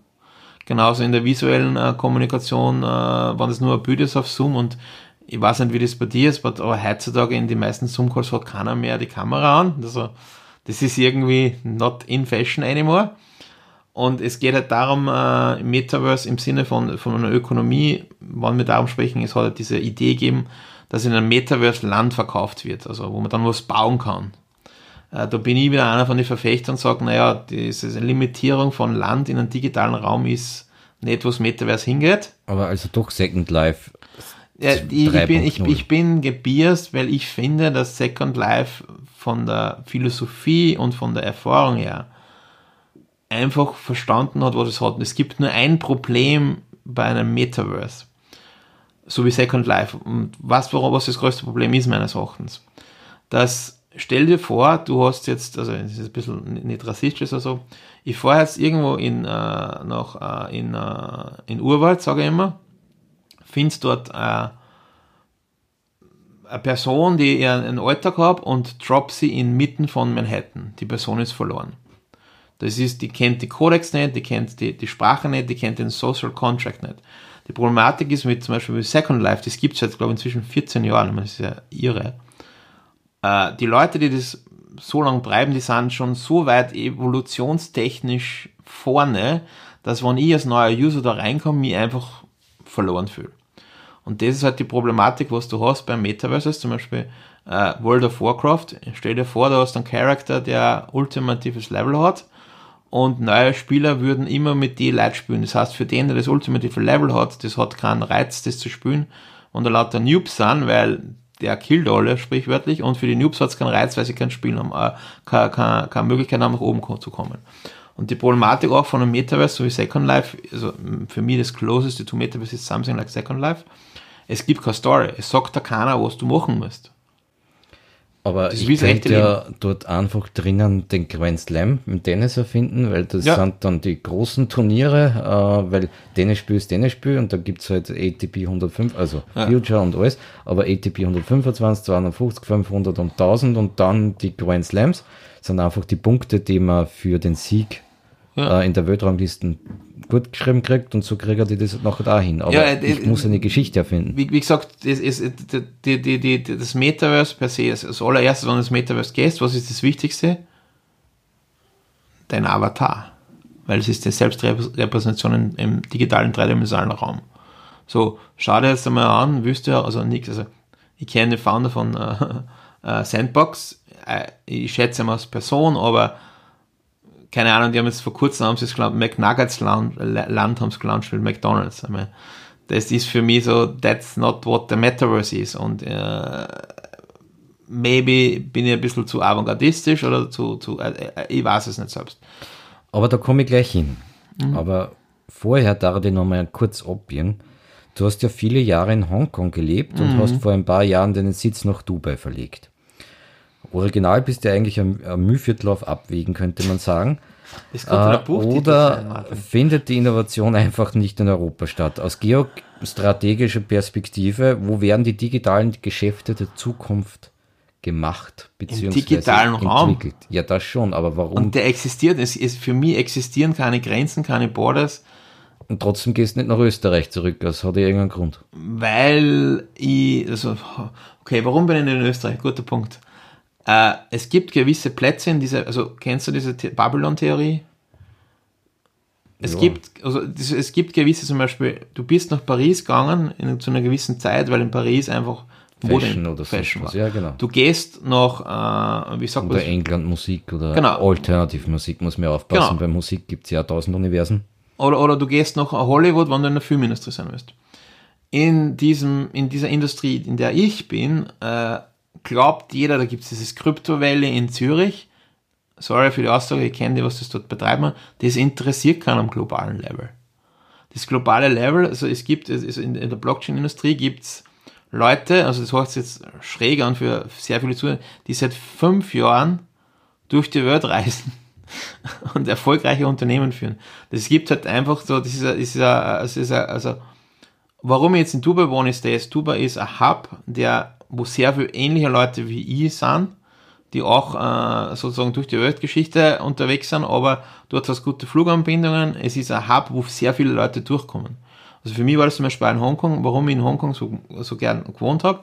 Genauso in der visuellen äh, Kommunikation, äh, wenn das nur ist auf Zoom und ich weiß nicht, wie das bei dir ist, aber heutzutage in den meisten Zoom-Calls hat keiner mehr die Kamera an. Also, das ist irgendwie not in fashion anymore. Und es geht halt darum, äh, Metaverse im Sinne von, von einer Ökonomie, wenn wir darum sprechen, es hat halt diese Idee gegeben, dass in einem Metaverse Land verkauft wird, also wo man dann was bauen kann. Äh, da bin ich wieder einer von den Verfechtern und sage, naja, diese Limitierung von Land in einem digitalen Raum ist nicht, wo das Metaverse hingeht. Aber also doch Second Life. Ja, ich, ich, bin, ich, ich bin gebierst, weil ich finde, dass Second Life von der Philosophie und von der Erfahrung her einfach verstanden hat, was es hat. Es gibt nur ein Problem bei einem Metaverse. So wie Second Life. Und was, was das größte Problem ist, meines Erachtens? Dass stell dir vor, du hast jetzt, also das ist ein bisschen nicht rassistisch oder so, ich fahre jetzt irgendwo in, äh, noch, äh, in, äh, in Urwald, sage ich immer, findest dort äh, eine Person, die einen Alltag hat und drop sie inmitten von Manhattan. Die Person ist verloren. Das ist, die kennt die Codex nicht, die kennt die, die Sprache nicht, die kennt den Social Contract nicht. Die Problematik ist mit zum Beispiel mit Second Life, das gibt es jetzt, glaube ich, inzwischen 14 Jahren, das ist ja irre äh, die Leute, die das so lange treiben, die sind schon so weit evolutionstechnisch vorne, dass wenn ich als neuer User da reinkomme, mich einfach verloren fühle. Und das ist halt die Problematik, was du hast beim Metaverse, zum Beispiel äh, World of Warcraft. Stell dir vor, du hast einen Charakter, der ultimatives Level hat und neue Spieler würden immer mit die Leute spielen. Das heißt, für den, der das ultimative Level hat, das hat keinen Reiz, das zu spielen. Und da lauter Noobs sind, weil der killt alle, sprichwörtlich, und für die Noobs hat es keinen Reiz, weil sie kein Spiel haben, äh, keine, keine, keine Möglichkeit haben, nach oben zu kommen. Und die Problematik auch von einem Metaverse, so wie Second Life, also für mich das Closest to Metaverse ist something like Second Life. Es gibt keine Story. Es sagt da keiner, was du machen musst. Aber das ich könnte ja dort einfach drinnen den Grand Slam im Tennis erfinden, weil das ja. sind dann die großen Turniere, äh, weil Tennisspiel ist Tennisspiel und da gibt es halt ATP 105, also ja. Future und alles, aber ATP 125, 250, 500 und 1000 und dann die Grand Slams sind einfach die Punkte, die man für den Sieg ja. äh, in der Weltranglisten gut geschrieben kriegt und so kriegt er das nachher da hin. Aber ja, äh, ich muss eine Geschichte erfinden. Wie, wie gesagt, das, ist, die, die, die, das Metaverse per se, ist das allererstes, wenn du das Metaverse gehst, was ist das Wichtigste? Dein Avatar. Weil es ist die Selbstrepräsentation im digitalen dreidimensionalen Raum. So, schau dir jetzt einmal an, wüsste ja, also nichts, also ich kenne den Founder von äh, äh, Sandbox, äh, ich schätze ihn als Person, aber keine Ahnung, die haben jetzt vor kurzem haben sie es gelauncht, McNuggets Land, Land haben es gelauncht mit McDonalds. Meine, das ist für mich so, that's not what the Metaverse is. Und äh, maybe bin ich ein bisschen zu avantgardistisch oder zu, zu äh, äh, ich weiß es nicht selbst. Aber da komme ich gleich hin. Mhm. Aber vorher darf ich noch mal kurz abbiegen. Du hast ja viele Jahre in Hongkong gelebt und mhm. hast vor ein paar Jahren deinen Sitz nach Dubai verlegt. Original bist du eigentlich am, am Mühviertel auf Abwägen, könnte man sagen. Äh, oder findet die Innovation einfach nicht in Europa statt? Aus geostrategischer Perspektive, wo werden die digitalen Geschäfte der Zukunft gemacht Im digitalen entwickelt? Raum. Ja, das schon, aber warum? Und der existiert, es ist, für mich existieren keine Grenzen, keine Borders. Und trotzdem gehst du nicht nach Österreich zurück, das hat ja irgendeinen Grund. Weil ich, also, okay, warum bin ich nicht in Österreich? Guter Punkt. Äh, es gibt gewisse Plätze in dieser, also kennst du diese Babylon-Theorie? Es ja. gibt, also es gibt gewisse zum Beispiel, du bist nach Paris gegangen in, zu einer gewissen Zeit, weil in Paris einfach Fashion oder Fashion war. Ja, genau. Du gehst nach, äh, wie sagt man Oder England Musik oder genau. Alternative Musik, muss man aufpassen. Genau. Bei Musik gibt es ja tausend Universen. Oder, oder du gehst nach Hollywood, wenn du in der Filmindustrie sein willst. In, diesem, in dieser Industrie, in der ich bin, äh, glaubt jeder, da gibt es dieses Kryptowelle in Zürich. Sorry für die Aussage, ich kenne die, was das dort betreiben. Das interessiert keinen am globalen Level. Das globale Level, also es gibt, also in, der Blockchain-Industrie gibt es Leute, also das heißt jetzt schräg an für sehr viele Zuhörer, die seit fünf Jahren durch die Welt reisen und erfolgreiche Unternehmen führen. Das gibt halt einfach so, das ist, das ist, das ist also, warum ich jetzt in Dubai wohne, ist das, Dubai ist ein Hub, der wo sehr viele ähnliche Leute wie ich sind, die auch äh, sozusagen durch die Weltgeschichte unterwegs sind, aber dort hast gute Fluganbindungen. Es ist ein Hub, wo sehr viele Leute durchkommen. Also für mich war das zum Beispiel in Hongkong, warum ich in Hongkong so, so gern gewohnt habe.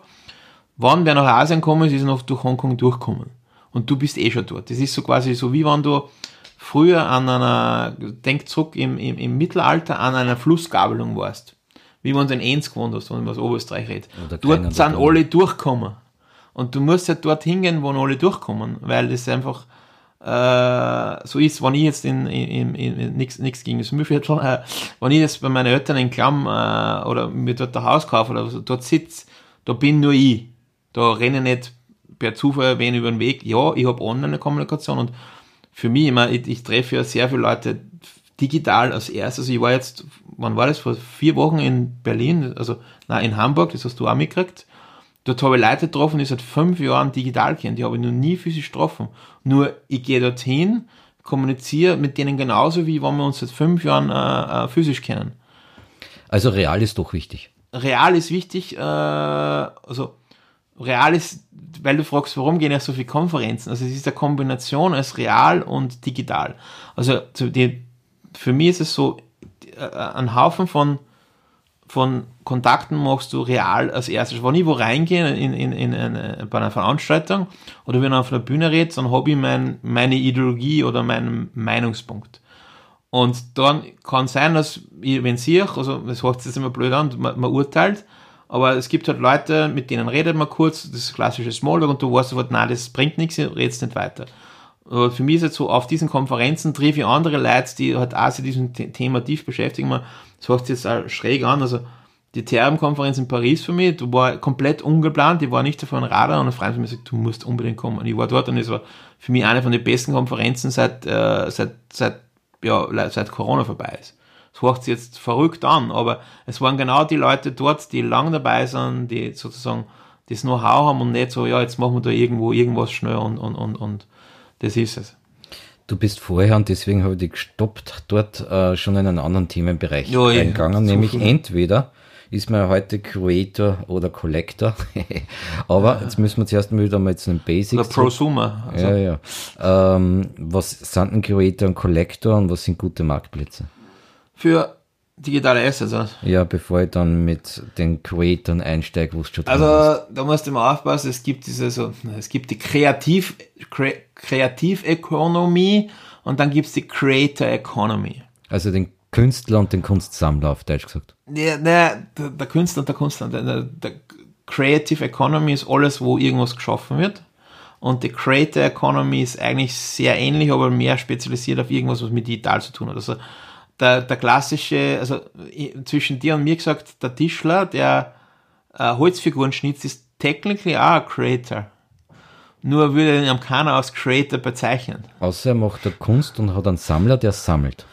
Wann wer nach Asien kommen ist, ist noch durch Hongkong durchkommen. Und du bist eh schon dort. Das ist so quasi so, wie wenn du früher an einer, denk zurück im, im, im Mittelalter, an einer Flussgabelung warst wie wenn du in Enns gewohnt hast, wenn man aus Oberösterreich redet. Dort sind alle durchgekommen. Und du musst halt dort hingehen, wo alle durchkommen, weil das einfach äh, so ist, wenn ich jetzt in, in, in, nichts gegen das Müllviertel, äh, wenn ich jetzt bei meinen Eltern in Klamm äh, oder mir dort ein Haus kaufe oder so, dort sitze, da bin nur ich. Da renne nicht per Zufall wen über den Weg. Ja, ich habe Online-Kommunikation und für mich immer, ich, ich treffe ja sehr viele Leute digital als erstes. Also ich war jetzt, wann war das? Vor vier Wochen in Berlin, also na in Hamburg, das hast du auch mitgekriegt. Dort habe ich Leute getroffen, die seit fünf Jahren digital kennen. Die habe ich noch nie physisch getroffen. Nur ich gehe dorthin, kommuniziere mit denen genauso, wie wenn wir uns seit fünf Jahren äh, äh, physisch kennen. Also real ist doch wichtig. Real ist wichtig, äh, also real ist, weil du fragst, warum gehen ja so viele Konferenzen? Also es ist eine Kombination als real und digital. Also die für mich ist es so, äh, ein Haufen von, von Kontakten machst du real als erstes. Wenn ich wo reingehe in, in, in eine, bei einer Veranstaltung oder wenn ich auf einer Bühne rede, dann habe ich mein, meine Ideologie oder meinen Meinungspunkt. Und dann kann sein, dass ich, wenn sie, also das hört sich immer blöd an, man, man, urteilt, aber es gibt halt Leute, mit denen redet man kurz, das klassische Smalltalk und du weißt sofort, nein, das bringt nichts, redest nicht weiter für mich ist es so, auf diesen Konferenzen treffe ich andere Leute, die halt auch sich diesem Thema tief beschäftigen. Das hört sich jetzt auch schräg an. Also, die TRM-Konferenz in Paris für mich, du war komplett ungeplant, die war nicht auf einem Radar und ein Freund von mir sagt, du musst unbedingt kommen. Und ich war dort und es war für mich eine von den besten Konferenzen seit, äh, seit, seit, ja, seit Corona vorbei ist. Das hört sich jetzt verrückt an, aber es waren genau die Leute dort, die lang dabei sind, die sozusagen das Know-how haben und nicht so, ja, jetzt machen wir da irgendwo irgendwas schnell und, und, und, und das ist es. Du bist vorher, und deswegen habe ich dich gestoppt, dort äh, schon in einen anderen Themenbereich ja, eingegangen, nämlich viel. entweder ist man heute Creator oder Collector. Aber ja. jetzt müssen wir zuerst mal wieder mal zu den Basics. Oder Prosumer. Also. Ja, ja. Ähm, was sind ein Creator und Collector und was sind gute Marktplätze? Für digitale Assets, oder? Ja, bevor ich dann mit den Creatoren einsteige, wo es schon Also, da musst du mal aufpassen, es gibt diese so, es gibt die Kreativ, Kreativökonomie und dann gibt es die Creator Economy. Also den Künstler und den Kunstsammler auf Deutsch gesagt. Ja, ne, der, der Künstler und der Künstler. Der, der, der Creative Economy ist alles, wo irgendwas geschaffen wird. Und die Creator Economy ist eigentlich sehr ähnlich, aber mehr spezialisiert auf irgendwas, was mit digital zu tun hat. Also der, der klassische, also zwischen dir und mir gesagt, der Tischler, der äh, Holzfiguren schnitzt, ist technically auch ein Creator. Nur würde ihn am keiner als Creator bezeichnen. Außer er macht er Kunst und hat einen Sammler, der sammelt.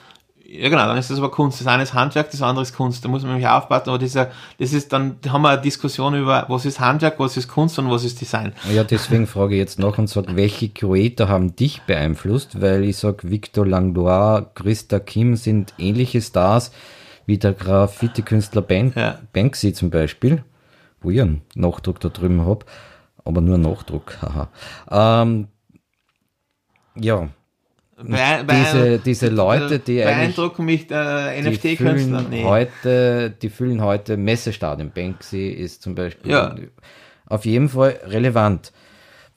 Ja, genau, dann ist das aber Kunst. Das eine ist Handwerk, das andere ist Kunst. Da muss man nämlich aufpassen, aber dieser, das ist dann, da haben wir eine Diskussion über, was ist Handwerk, was ist Kunst und was ist Design. Ja, deswegen frage ich jetzt nach und sage, welche Creator haben dich beeinflusst? Weil ich sage, Victor Langlois, Christa Kim sind ähnliche Stars wie der Graffiti-Künstler Ban Ja. Banksy zum Beispiel, wo ich einen Nachdruck da drüben hab, aber nur Nachdruck, haha. Ähm, ja, Bei, diese- diese Leute, die beeindrucken mich äh, die NFT-Künstler. füllen Nee. heute, die füllen heute Messestadien. Banksy ist zum Beispiel Ja. auf jeden Fall relevant.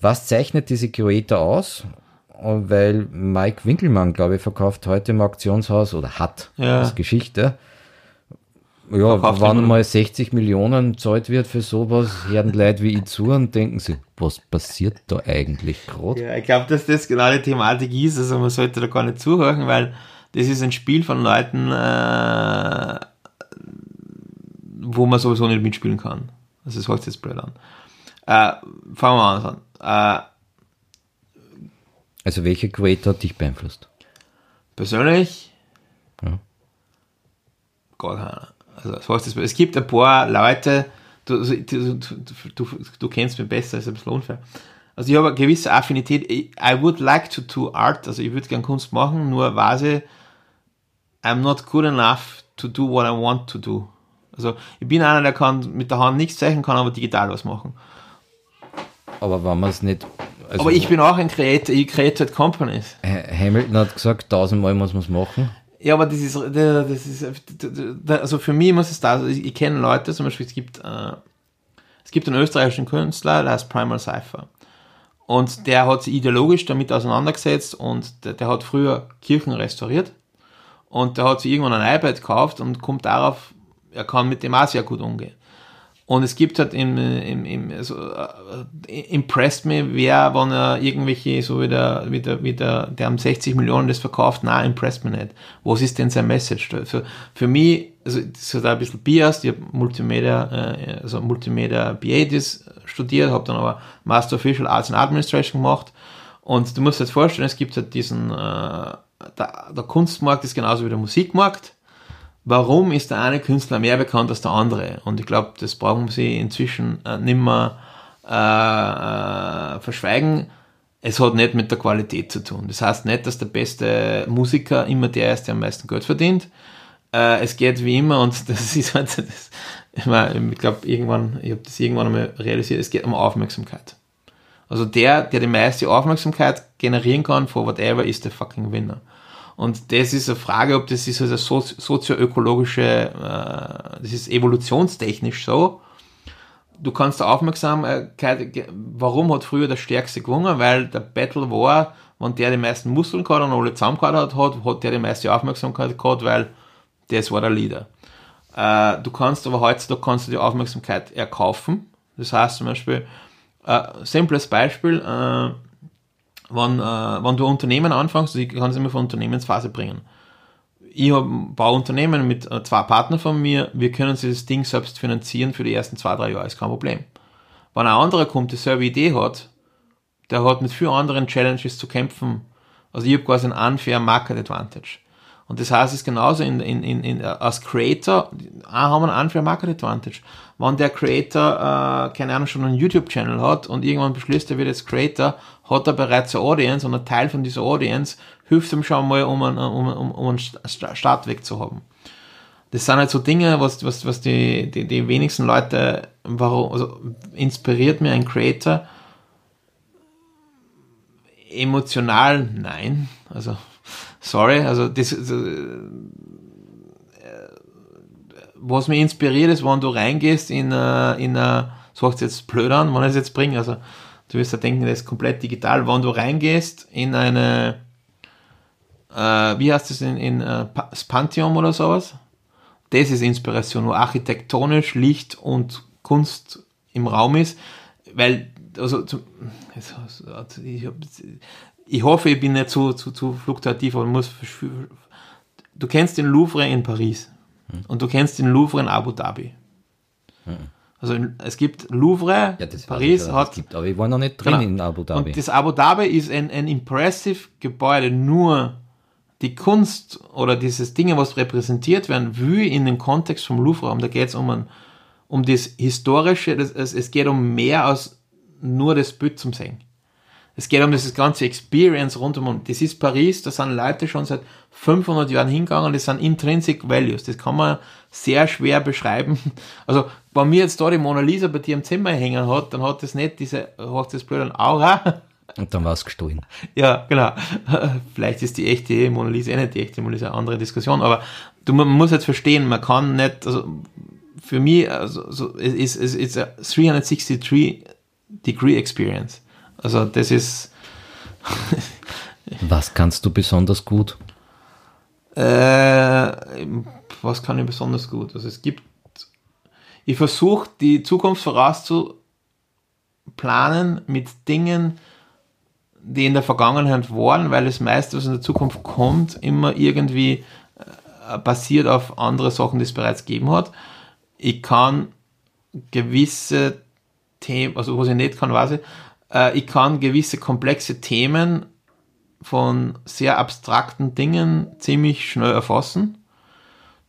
Was zeichnet diese Creator aus? Weil Mike Winkelmann, glaube ich, verkauft heute im Auktionshaus oder hat Ja. das Geschichte. Ja, immer- mal 60 Millionen zahlt wird für sowas, hören Leute wie ich zu und denken sich, was passiert da eigentlich gerade? Ja, ich glaube, dass das genau die Thematik ist. Also man sollte da gar nicht zuhören, weil das ist ein Spiel von Leuten, äh, wo man sowieso nicht mitspielen kann. Also das hört sich jetzt blöd an. Äh, fangen wir an. Äh, Also welcher Creator hat dich beeinflusst? persönlich Ja. gar keiner. Also das heißt, es- gibt ein paar Leute, du, du, du, du, du kennst mich besser, ist ein bisschen unfair. Also ich habe eine gewisse Affinität. I would like to do art, also ich würde gern Kunst machen, nur weiß ich, I'm not good enough to do what I want to do. Also ich bin einer, der kann mit der Hand nichts zeichnen, kann aber digital was machen. Aber wenn man es nicht... Also aber ich bin auch ein Creator, ich create halt companies. Ha- Hamilton hat gesagt, tausendmal muss man es machen. Ja, aber das ist, das ist, also für mich muss es da, also ich, ich kenne Leute, zum Beispiel, es gibt, äh, es gibt einen österreichischen Künstler, der heißt Primal Cypher. Und der hat sich ideologisch damit auseinandergesetzt und der, der hat früher Kirchen restauriert. Und der hat sich irgendwann ein iPad gekauft und kommt darauf, er kann mit dem auch sehr gut umgehen. Und es gibt halt im, im, im also, äh, impressed me, wer, wenn er irgendwelche, so wie der, wie der, wie der, der am 60 Millionen das verkauft, na impressed me nicht. Was ist denn sein Message? Für, für mich, also, das ist auch ein bisschen biased, ich habe Multimedia, äh, also Multimedia BADs studiert, habe dann aber Master of Visual Arts and Administration gemacht. Und du musst dir jetzt vorstellen, es gibt halt diesen, äh, der, der Kunstmarkt ist genauso wie der Musikmarkt warum ist der eine Künstler mehr bekannt als der andere? Und ich glaube, das brauchen sie inzwischen äh, nicht mehr äh, äh, verschweigen. Es hat nicht mit der Qualität zu tun. Das heißt nicht, dass der beste Musiker immer der ist, der am meisten Geld verdient. Äh, es geht wie immer, und das ist halt, das, ich, mein, ich glaube, irgendwann, ich habe das irgendwann einmal realisiert, es geht um Aufmerksamkeit. Also der, der die meiste Aufmerksamkeit generieren kann for whatever, ist der fucking Winner. Und das ist eine Frage, ob das ist also sozi- sozioökologische, äh, das ist evolutionstechnisch so. Du kannst Aufmerksamkeit, ge- warum hat früher der Stärkste gewonnen? Weil der Battle war, wenn der die meisten Muskeln gehabt und alle zusammen gehabt hat, hat der die meiste Aufmerksamkeit gehabt, weil das war der Leader. Äh, du kannst aber heutzutage kannst du die Aufmerksamkeit erkaufen. Das heißt zum Beispiel, äh, simples Beispiel, äh, wenn, äh, wenn du ein Unternehmen anfängst, ich kann es immer von Unternehmensphase bringen. Ich hab, baue Unternehmen mit äh, zwei Partnern von mir, wir können das Ding selbst finanzieren für die ersten zwei, drei Jahre, ist kein Problem. Wenn ein anderer kommt, der selbe Idee hat, der hat mit vielen anderen Challenges zu kämpfen. Also ich habe quasi einen unfair Market Advantage. Und das heißt, es ist genauso in, in, in, in, als Creator, auch haben wir einen unfair Market Advantage. Wenn der Creator, äh, keine Ahnung, schon einen YouTube-Channel hat und irgendwann beschließt, er wird jetzt Creator, hat er bereits eine Audience und ein Teil von dieser Audience hilft ihm schon mal, um einen, um, um, um einen Sta- Startweg zu haben. Das sind halt so Dinge, was, was, was die, die, die wenigsten Leute, warum, also inspiriert mir ein Creator, emotional, nein. Also, sorry, also das, äh, was mich inspiriert ist, wenn du reingehst in, äh, in äh, so jetzt blöd an, wenn ich es jetzt bringe, also du wirst ja denken, das ist komplett digital, wenn du reingehst in eine, äh, wie heißt das in, in äh, Pa- Spantium oder sowas, das ist Inspiration, wo architektonisch Licht und Kunst im Raum ist, weil, also, ich, ich hoffe, ich bin nicht zu, zu, zu fluktuativ, man muss, du kennst den Louvre in Paris und du kennst den Louvre in Abu Dhabi. Also es gibt Louvre, Ja, Paris ich, hat es gibt, aber ich war noch nicht drin Genau. in Abu Dhabi. Und das Abu Dhabi ist ein, ein impressive Gebäude, nur die Kunst oder dieses Dinge, was repräsentiert werden, will in dem Kontext vom Louvre-Raum, da geht es um, ein, um das Historische, das, es, es geht um mehr als nur das Bild zum Sehen. Es geht um dieses ganze Experience rundum. Und das ist Paris, da sind Leute schon seit 500 Jahren hingegangen, das sind Intrinsic Values. Das kann man sehr schwer beschreiben. Also, wenn mir jetzt da die Mona Lisa bei dir im Zimmer hängen hat, dann hat das nicht diese, hat das blöd ein Aura. Und dann war es gestohlen. Ja, genau. Vielleicht ist die echte Mona Lisa eh nicht die echte Mona Lisa, eine andere Diskussion. Aber du, man muss jetzt verstehen, man kann nicht, also für mich, also, so, es ist, es ist a 363 Degree Experience. Also das ist, Was kannst du besonders gut? äh, was kann ich besonders gut? Also es gibt, ich versuche die Zukunft vorauszuplanen mit Dingen, die in der Vergangenheit waren, weil das meiste, was in der Zukunft kommt, immer irgendwie äh, basiert auf andere Sachen, die es bereits gegeben hat. Ich kann gewisse Themen, also was ich nicht kann, weiß ich, äh, ich kann gewisse komplexe Themen von sehr abstrakten Dingen ziemlich schnell erfassen.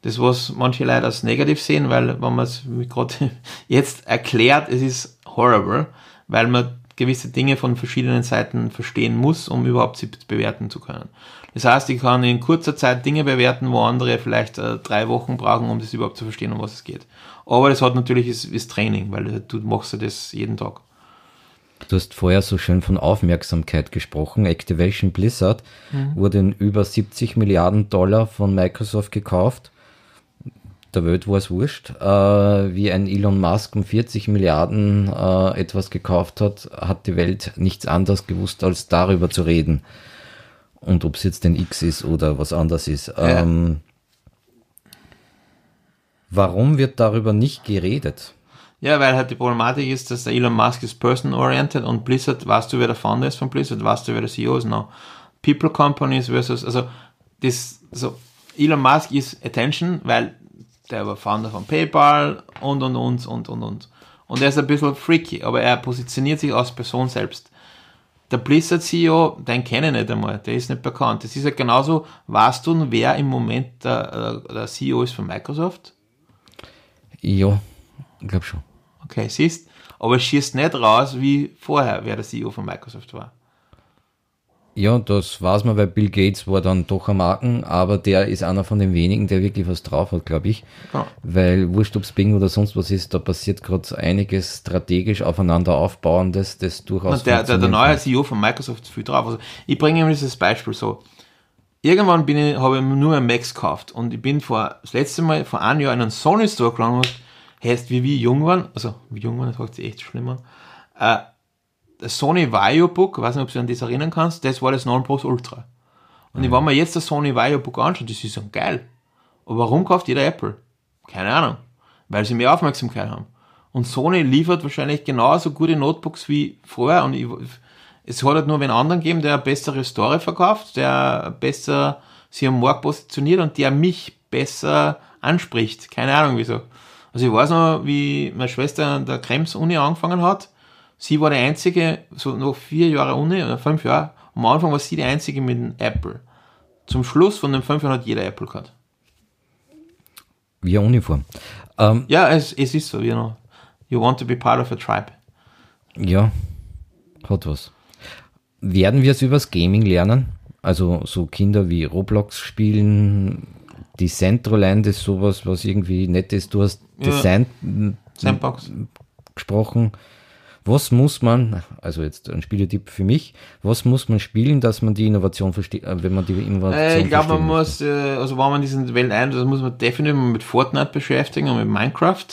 Das, was manche Leute als negativ sehen, weil, wenn man es gerade jetzt erklärt, es ist horrible, weil man gewisse Dinge von verschiedenen Seiten verstehen muss, um überhaupt sie bewerten zu können. Das heißt, ich kann in kurzer Zeit Dinge bewerten, wo andere vielleicht äh, drei Wochen brauchen, um das überhaupt zu verstehen, um was es geht. Aber das hat natürlich ist, ist Training, weil du machst ja das jeden Tag. Du hast vorher so schön von Aufmerksamkeit gesprochen. Activation Blizzard wurde in über 70 Milliarden Dollar von Microsoft gekauft. Der Welt war es wurscht. Äh, wie ein Elon Musk um 40 Milliarden äh, etwas gekauft hat, hat die Welt nichts anderes gewusst, als darüber zu reden. Und ob es jetzt ein X ist oder was anderes ist. Ähm, warum wird darüber nicht geredet? Ja, weil halt die Problematik ist, dass der Elon Musk ist person-oriented und Blizzard, weißt du, wer der Founder ist von Blizzard, weißt du, wer der CEO ist? No. People Companies versus, also, das, so, Elon Musk ist Attention, weil der war Founder von PayPal und, und, und, und, und, und. Und er ist ein bisschen freaky, aber er positioniert sich als Person selbst. Der Blizzard CEO, den kenne ich nicht einmal, der ist nicht bekannt. Das ist ja genauso, weißt du, wer im Moment der, der CEO ist von Microsoft? Ja, ich glaube schon. Okay, siehst, aber es schießt nicht raus, wie vorher, wer der CEO von Microsoft war. Ja, das weiß man, weil Bill Gates war dann doch ein Marken, aber der ist einer von den wenigen, der wirklich was drauf hat, glaube ich. Ja. Weil wurscht, ob's Bing oder sonst was ist, da passiert gerade einiges strategisch aufeinander aufbauendes, das durchaus Und der, der, der neue. CEO von Microsoft ist viel drauf. Also ich bringe ihm dieses Beispiel so. Irgendwann bin ich, habe ich nur ein Max gekauft und ich bin vor, das letzte Mal, vor einem Jahr in einen Sony Store gegangen und heißt, wie wir jung waren, also wie jung waren, das hört sich echt schlimm an, äh, das Sony Vaio Book, weiß nicht, ob du dich an das erinnern kannst, das war das 9 Plus Ultra. Und ich wenn mir jetzt das Sony Vaio Book anschaue, das ist so geil. Aber warum kauft jeder Apple? Keine Ahnung. Weil sie mehr Aufmerksamkeit haben. Und Sony liefert wahrscheinlich genauso gute Notebooks wie vorher. Und ich, es hat halt nur einen anderen gegeben, der eine bessere Story verkauft, der besser sich am Markt positioniert und der mich besser anspricht. Keine Ahnung wieso. Also ich weiß noch, wie meine Schwester an der Krems-Uni angefangen hat. Sie war die einzige, so noch vier Jahre Uni oder fünf Jahre. Am Anfang war sie die einzige mit einem Apple. Zum Schluss von den fünf Jahren hat jeder Apple gehabt. Wie eine Uniform. Ähm, Ja, es, es ist so, you know. You want to be part of a tribe. ja, hat was. Werden wir es übers Gaming lernen? Also so Kinder wie Roblox spielen, Decentraland ist sowas, was irgendwie nett ist. Du hast Ja. Design Sandbox. gesprochen. Was muss man, also jetzt ein Spieletipp für mich, was muss man spielen, dass man die Innovation versteht, äh, wenn man die Innovation Äh, ich glaube, man muss, äh, also wenn man diesen Welt ein, das muss man definitiv mit Fortnite beschäftigen und mit Minecraft.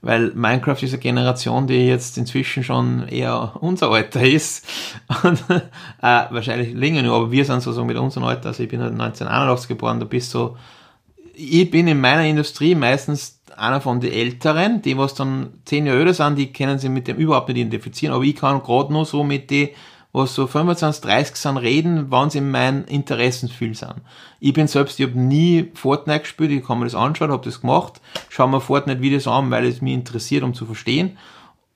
Weil Minecraft ist eine Generation, die jetzt inzwischen schon eher unser Alter ist. Und, äh, wahrscheinlich länger nur, aber wir sind sozusagen mit unserem Alter, also ich bin halt 1981 geboren, da bist du, ich bin in meiner Industrie meistens einer von den Älteren, die was dann zehn Jahre älter sind, die können sich mit dem überhaupt nicht identifizieren, aber ich kann gerade nur so mit den was so 25, 30 sind, reden, wann sie in meinen Interessen viel sind. Ich bin selbst, ich habe nie Fortnite gespielt, ich kann mir das anschauen, habe das gemacht, schaue mir Fortnite-Videos an, weil es mich interessiert, um zu verstehen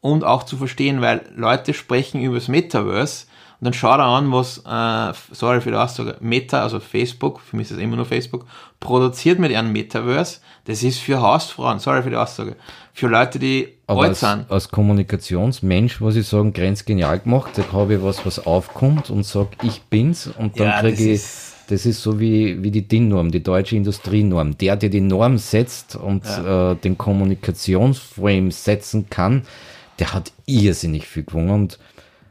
und auch zu verstehen, weil Leute sprechen über das Metaverse und dann schaut er an, was, äh, sorry für die Aussage, Meta, also Facebook, für mich ist das immer nur Facebook, produziert mit ihrem Metaverse. Das ist für Hausfrauen, sorry für die Aussage, für Leute, die Aber alt als, sind. als Kommunikationsmensch muss ich sagen, grenzgenial gemacht. Da habe ich was, was aufkommt und sage, ich bin's und dann Ja, kriege ich, das ist so wie, wie die DIN-Norm, die deutsche Industrienorm. Der, der die Norm setzt und äh, den Kommunikationsframe setzen kann, der hat irrsinnig viel gewonnen. Und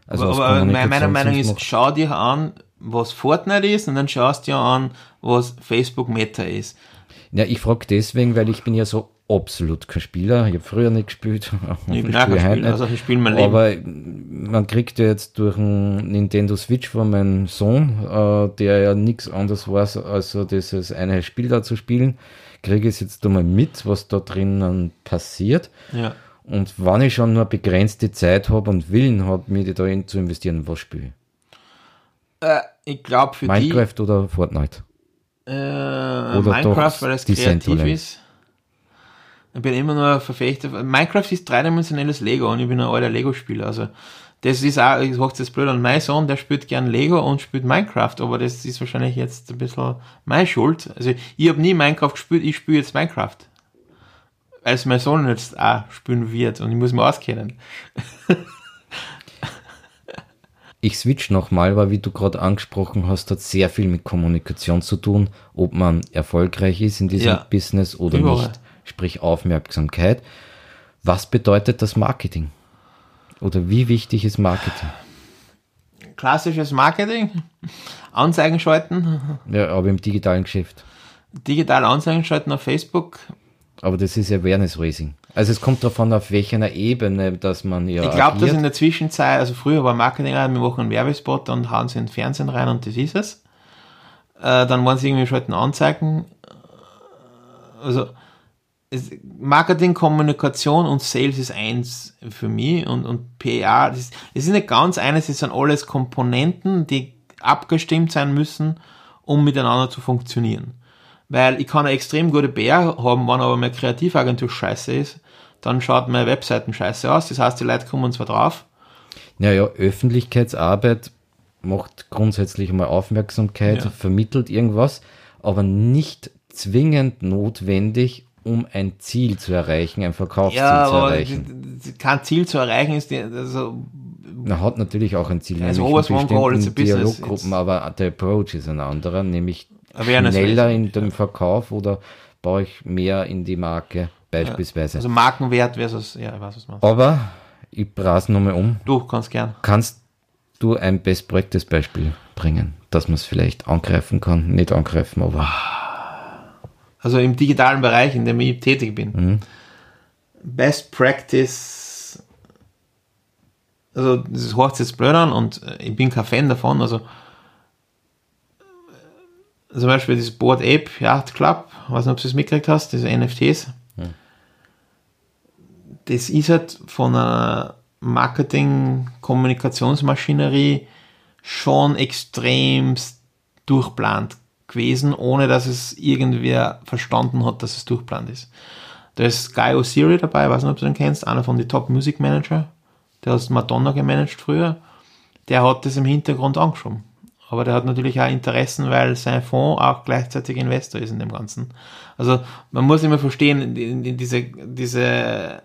also aus aber meine Meinung ist, schau dir an, was Fortnite ist und dann schaust dir an, was Facebook Meta ist. Ja, ich frage deswegen, weil ich bin ja so absolut kein Spieler. Ich habe früher nicht gespielt. Ich bin auch kein Spieler, also ich spiele mein Leben. Aber man kriegt ja jetzt durch einen Nintendo Switch von meinem Sohn, äh, der ja nichts anderes weiß, als so dieses eine Spiel da zu spielen, kriege ich es jetzt einmal mit, was da drinnen passiert. Ja. Und wann ich schon nur begrenzte Zeit habe und Willen habe, mich da in zu investieren, was spiele ich? Äh, ich glaube für Minecraft oder Fortnite? Äh, Minecraft, weil es kreativ ist. Ich bin immer nur Verfechter. Minecraft ist dreidimensionelles Lego und ich bin ein alter Lego-Spieler. Also das ist auch, ich sag's jetzt blöd an, mein Sohn, der spielt gern Lego und spielt Minecraft, aber das ist wahrscheinlich jetzt ein bisschen meine Schuld. Also ich habe nie Minecraft gespielt, ich spiele jetzt Minecraft. Weil es mein Sohn jetzt auch spielen wird und ich muss mich auskennen. Ich switch nochmal, weil wie du gerade angesprochen hast, hat sehr viel mit Kommunikation zu tun, ob man erfolgreich ist in diesem Ja. Business oder Überall. nicht. Sprich Aufmerksamkeit. Was bedeutet das Marketing? Oder wie wichtig ist Marketing? Klassisches Marketing, Anzeigen schalten, Ja, aber im digitalen Geschäft. digital Anzeigen schalten auf Facebook, Aber das ist Awareness Raising. Also es kommt davon, auf welcher Ebene, dass man ja Ich glaube, dass in der Zwischenzeit, also früher war Marketing, wir machen einen Werbespot und hauen sie in den Fernsehen rein und das ist es. Äh, dann waren sie irgendwie schalten Anzeigen. Also es, Marketing, Kommunikation und Sales ist eins für mich und, und PR, das, ist- das ist nicht ganz eines, das sind alles Komponenten, die abgestimmt sein müssen, um miteinander zu funktionieren. Weil ich kann eine extrem gute PR haben, wenn aber meine Kreativagentur scheiße ist, dann schaut meine Webseiten scheiße aus. Das heißt, die Leute kommen zwar drauf, Ja, ja, Öffentlichkeitsarbeit macht grundsätzlich mal Aufmerksamkeit, Ja. vermittelt irgendwas, aber nicht zwingend notwendig, um ein Ziel zu erreichen, ein Verkaufsziel ja, zu erreichen. kein Ziel zu erreichen ist, also, Man hat natürlich auch ein Ziel, Also nämlich in bestimmten Dialoggruppen, aber der Approach ist ein anderer, nämlich Awareness schneller in dem Verkauf oder baue ich mehr in die Marke beispielsweise. also Markenwert versus, ja, ich weiß, was man. aber ich brase nochmal um. Du kannst gern. Kannst du ein Best Practice Beispiel bringen, dass man es vielleicht angreifen kann? Nicht angreifen, aber Also im digitalen Bereich, in dem ich tätig bin. Best Practice, also das hört sich jetzt blöd an und äh, ich bin kein Fan davon, also zum Beispiel dieses Board Ape Yacht Club, ich weiß nicht, ob du es mitgekriegt hast, diese NFTs. Das ist halt von einer Marketing-Kommunikationsmaschinerie schon extremst durchplant gewesen, ohne dass es irgendwer verstanden hat, dass es durchplant ist. Da ist Guy O'Siri dabei, ich weiß nicht, ob du den kennst, einer von den Top Music Manager, der hat Madonna gemanagt früher, der hat das im Hintergrund angeschoben. Aber der hat natürlich auch Interessen, weil sein Fonds auch gleichzeitig Investor ist in dem Ganzen. Also man muss immer verstehen, diese, diese,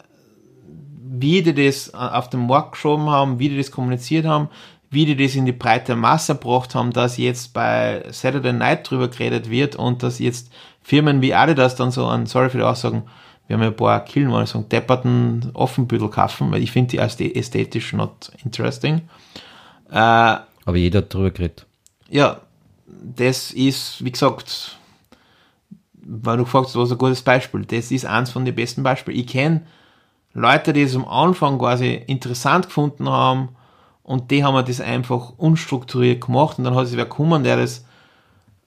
wie die das auf den Markt geschoben haben, wie die das kommuniziert haben, wie die das in die breite Masse gebracht haben, dass jetzt bei Saturday Night drüber geredet wird und dass jetzt Firmen wie Adidas dann so an, sorry für die Aussagen, wir haben ja ein paar Killen, mal sagen, depperten Offenbüttel kaufen, weil ich finde die ästhe- ästhetisch not interesting. Äh, aber jeder hat drüber geredet. Ja, das ist, wie gesagt, weil du gefragt hast, was ein gutes Beispiel. Das ist eins von den besten Beispielen. Ich kenne Leute, die es am Anfang quasi interessant gefunden haben und die haben das einfach unstrukturiert gemacht und dann hat es wer gekommen, der das,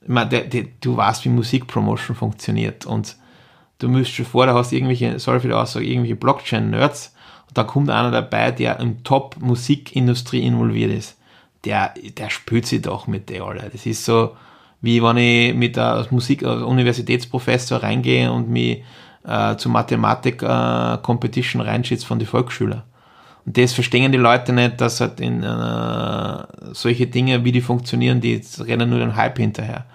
ich meine, der, der, du weißt, wie Musikpromotion funktioniert und du müsst schon vor, da hast irgendwelche, sorry für die Aussage, irgendwelche Blockchain-Nerds und da kommt einer dabei, der im Top-Musikindustrie involviert ist. Der, der spült sich doch mit der alle. Das ist so, wie wenn ich mit der Musik, als Universitätsprofessor reingehe und mich äh, zur Mathematik-Competition äh, reinschießt von den Volksschülern. Und das verstehen die Leute nicht, dass halt in äh, solche Dinge, wie die funktionieren, die rennen nur den Hype hinterher.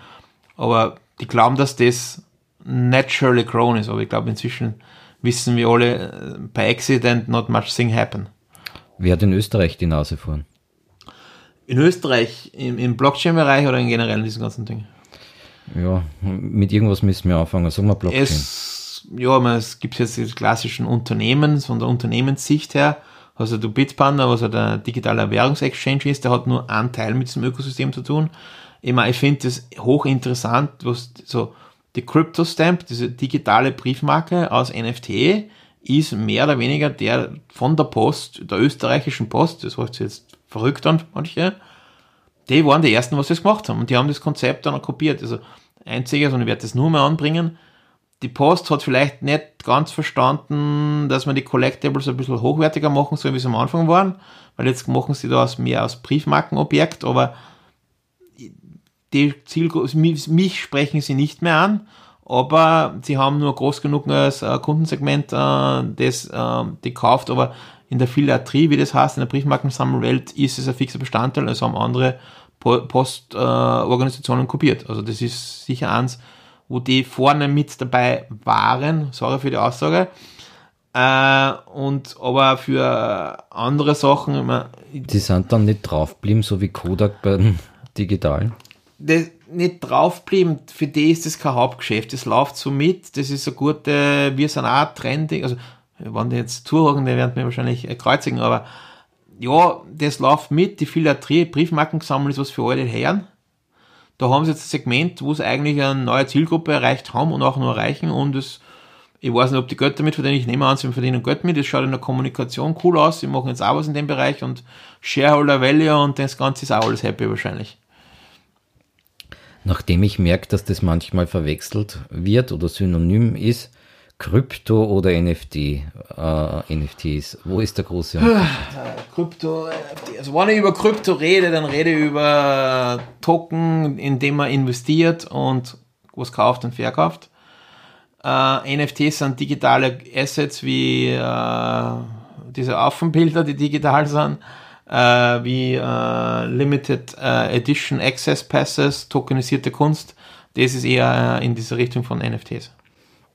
Aber die glauben, dass das naturally grown ist. Aber ich glaube, inzwischen wissen wir alle, äh, by accident not much thing happen. Wer hat in Österreich die Nase vorn? In Österreich, im, im Blockchain-Bereich oder in generell in diesen ganzen Dingen? Ja, mit irgendwas müssen wir anfangen. Sagen wir Blockchain. Es, ja, es gibt jetzt die klassischen Unternehmen, von der Unternehmenssicht her. Also du Bitpanda, was ja der digitale Währungsexchange ist, der hat nur einen Teil mit diesem Ökosystem zu tun. Ich meine, ich finde das hochinteressant, was so die CryptoStamp, diese digitale Briefmarke aus NFT, ist mehr oder weniger der von der Post, der österreichischen Post, das heißt jetzt verrückt an manche, die waren die ersten, was das gemacht haben. Und die haben das Konzept dann auch kopiert. Also einziges, und ich werde das nur mehr anbringen, die Post hat vielleicht nicht ganz verstanden, dass man die Collectibles ein bisschen hochwertiger machen soll, wie sie am Anfang waren, weil jetzt machen sie das mehr als Briefmarkenobjekt, aber die Zielgruppe, mich sprechen sie nicht mehr an, aber sie haben nur groß genug als äh, Kundensegment, äh, das äh, die aber in der Philatrie, wie das heißt, in der Briefmarkensammelwelt ist es ein fixer Bestandteil, also haben andere Postorganisationen kopiert. Also das ist sicher eins, wo die vorne mit dabei waren, sorry für die Aussage. Äh, und aber für andere Sachen. Immer, die sind dann nicht draufgeblieben, so wie Kodak bei den digitalen? Das nicht draufblieben, für die ist das kein Hauptgeschäft. Das läuft so mit, das ist eine gute, wir sind auch trendig, also wenn die jetzt zuhören, die werden mir wahrscheinlich kreuzigen, aber ja, das läuft mit, die Philatrie, Briefmarken gesammelt ist was für alte Herren. Da haben sie jetzt ein Segment, wo sie eigentlich eine neue Zielgruppe erreicht haben und auch nur erreichen und es, ich weiß nicht, ob die Geld damit verdienen, ich nehme an, sie verdienen Geld mit, das schaut in der Kommunikation cool aus, sie machen jetzt auch was in dem Bereich und Shareholder Value und das Ganze ist auch alles happy wahrscheinlich. Nachdem ich merke, dass das manchmal verwechselt wird oder synonym ist, Krypto oder NFT, äh, NFTs? Wo ist der große Unterschied? Krypto, also wenn ich über Krypto rede, dann rede ich über Token, in dem man investiert und was kauft und verkauft. Äh, NFTs sind digitale Assets wie äh, diese Affenbilder, die digital sind, äh, wie äh, Limited äh, Edition Access Passes, tokenisierte Kunst. Das ist eher in diese Richtung von NFTs.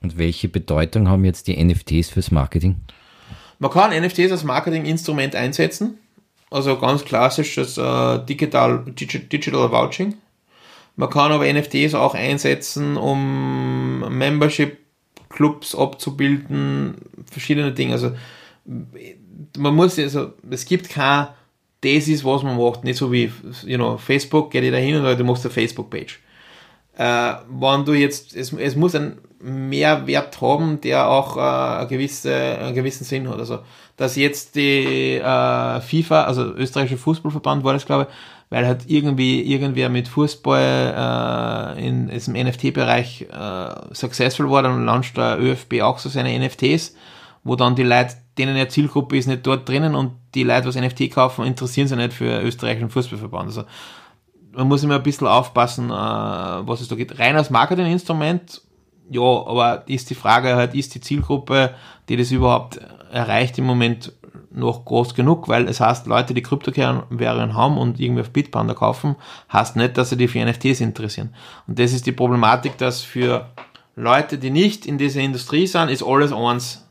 Und welche Bedeutung haben jetzt die NFTs fürs Marketing? Man kann NFTs als Marketinginstrument einsetzen. Also ganz klassisches äh, Digital, Digital Vouching. Man kann aber NFTs auch einsetzen, um Membership Clubs abzubilden, verschiedene Dinge. Also man muss also es gibt kein das ist was man macht, nicht so wie you know, Facebook, geht jeder hin und du machst eine Facebook Page. Äh, wenn du jetzt es, es muss ein Mehrwert haben, der auch äh, eine gewisse, einen gewissen Sinn hat. Also, dass jetzt die äh, FIFA, also österreichische Fußballverband war das, glaube ich, weil halt irgendwie irgendwer mit Fußball äh, in diesem NFT-Bereich äh, successful war, dann launcht der ÖFB auch so seine NFTs, wo dann die Leute, denen eine Zielgruppe ist, nicht dort drinnen und die Leute, was NFT kaufen, interessieren sich nicht für österreichischen Fußballverband. Also man muss immer ein bisschen aufpassen, äh, was es da geht. Rein als Marketinginstrument ja, aber ist die Frage halt, ist die Zielgruppe, die das überhaupt erreicht im Moment noch groß genug, weil es heißt, Leute, die Kryptowährungen haben und irgendwie auf Bitpanda kaufen, heißt nicht, dass sie die für NFTs interessieren. Und das ist die Problematik, dass für Leute, die nicht in dieser Industrie sind, ist alles eins.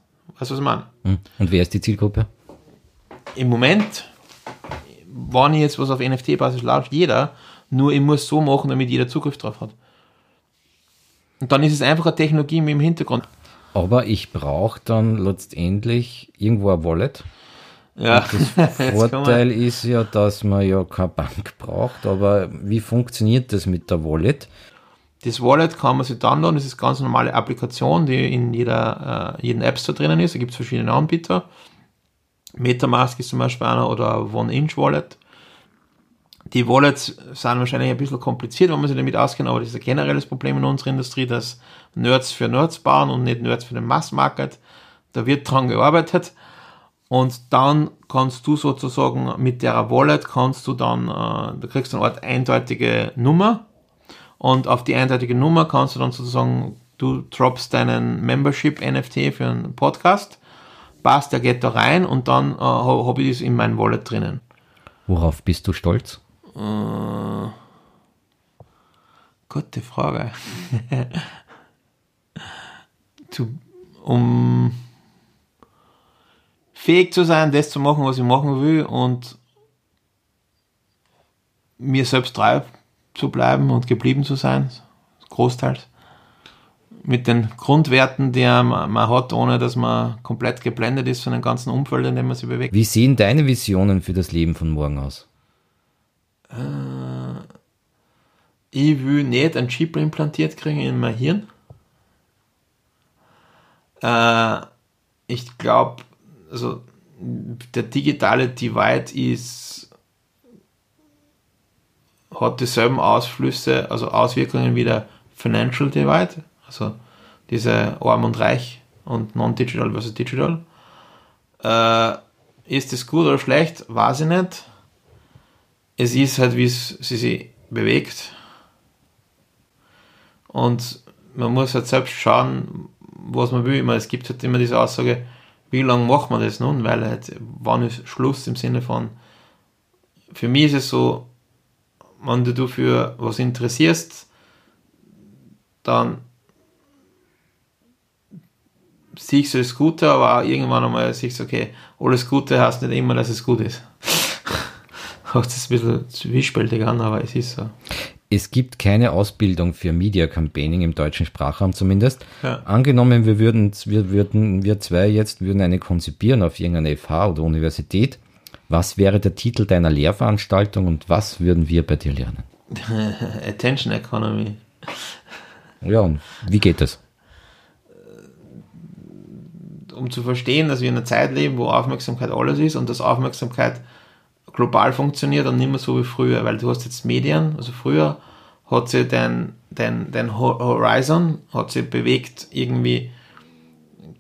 Weißt du, was ich meine? Hm. Und wer ist die Zielgruppe? Im Moment, wenn ich jetzt was auf NFT-Basis läuft, jeder, nur ich muss so machen, damit jeder Zugriff drauf hat. Und dann ist es einfach eine Technologie mit im Hintergrund. Aber ich brauche dann letztendlich irgendwo ein Wallet. Ja. das Vorteil ist ja, dass man ja keine Bank braucht, aber wie funktioniert das mit der Wallet? Das Wallet kann man sich downloaden, das ist eine ganz normale Applikation, die in jeder, äh, jeden App Store drinnen ist. Da gibt es verschiedene Anbieter. Metamask ist zum Beispiel einer oder One-Inch Wallet. Die Wallets sind wahrscheinlich ein bisschen kompliziert, wenn man sich damit auskennt, aber das ist ein generelles Problem in unserer Industrie, dass Nerds für Nerds bauen und nicht Nerds für den Mass-Market. Da wird dran gearbeitet. Und dann kannst du sozusagen mit der Wallet kannst du dann, äh, du kriegst eine Art eindeutige Nummer und auf die eindeutige Nummer kannst du dann sozusagen, du droppst deinen Membership NFT für einen Podcast, passt, der geht da rein und dann äh, habe ich das in mein Wallet drinnen. Worauf bist du stolz? Äh, gute Frage. zu, um fähig zu sein, das zu machen, was ich machen will und mir selbst treu zu bleiben und geblieben zu sein, großteils. Mit den Grundwerten, die man, hat, ohne dass man komplett geblendet ist von dem ganzen Umfeld, in dem man sich bewegt. Wie sehen deine Visionen für das Leben von morgen aus? Äh, ich will nicht ein Chip implantiert kriegen in mein Hirn. Äh, ich glaube, also der digitale Divide ist, hat dieselben Ausflüsse, also Auswirkungen wie der Financial Divide, also diese Arm und Reich und Non-Digital versus Digital. Äh, ist das gut oder schlecht? Weiß ich nicht. Es ist halt, wie es sie sich bewegt. Und man muss halt selbst schauen, was man will. Meine, es gibt halt immer diese Aussage, wie lange macht man das nun? Weil halt, wann ist Schluss im Sinne von, für mich ist es so, wenn du für was interessierst, dann siehst du das Gute, aber auch irgendwann einmal siehst du, okay, alles Gute heißt nicht immer, dass es gut ist. Hört sich ein bisschen zwiespältig an, aber es ist so es gibt keine Ausbildung für Media Campaigning im deutschen Sprachraum zumindest. Ja. Angenommen, wir würden, wir würden, wir zwei jetzt würden eine konzipieren auf irgendeiner FH oder Universität. Was wäre der Titel deiner Lehrveranstaltung und was würden wir bei dir lernen? Attention Economy. Ja, und wie geht das? Um zu verstehen, dass wir in einer Zeit leben, wo Aufmerksamkeit alles ist und dass Aufmerksamkeit global funktioniert und nicht mehr so wie früher, weil du hast jetzt Medien, also früher hat sich dein, dein, dein Horizon hat sich bewegt irgendwie.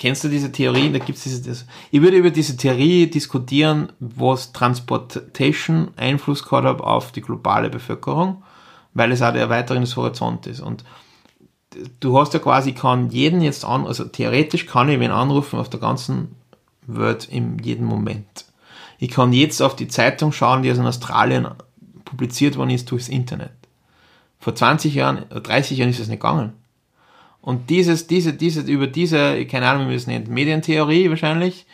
Kennst du diese Theorie? Da gibt's diese, das, ich würde über diese Theorie diskutieren, was Transportation Einfluss gehabt hat auf die globale Bevölkerung, weil es auch der Erweiterung des Horizonts ist. Und du hast ja quasi, kann jeden jetzt an, also theoretisch kann ich wen anrufen auf der ganzen Welt in jedem Moment. Ich kann jetzt auf die Zeitung schauen, die aus Australien publiziert worden ist durchs Internet. Vor 20 Jahren, 30 Jahren ist das nicht gegangen. Und dieses, diese, diese, über diese, keine Ahnung, wie man es nennt, Medientheorie wahrscheinlich,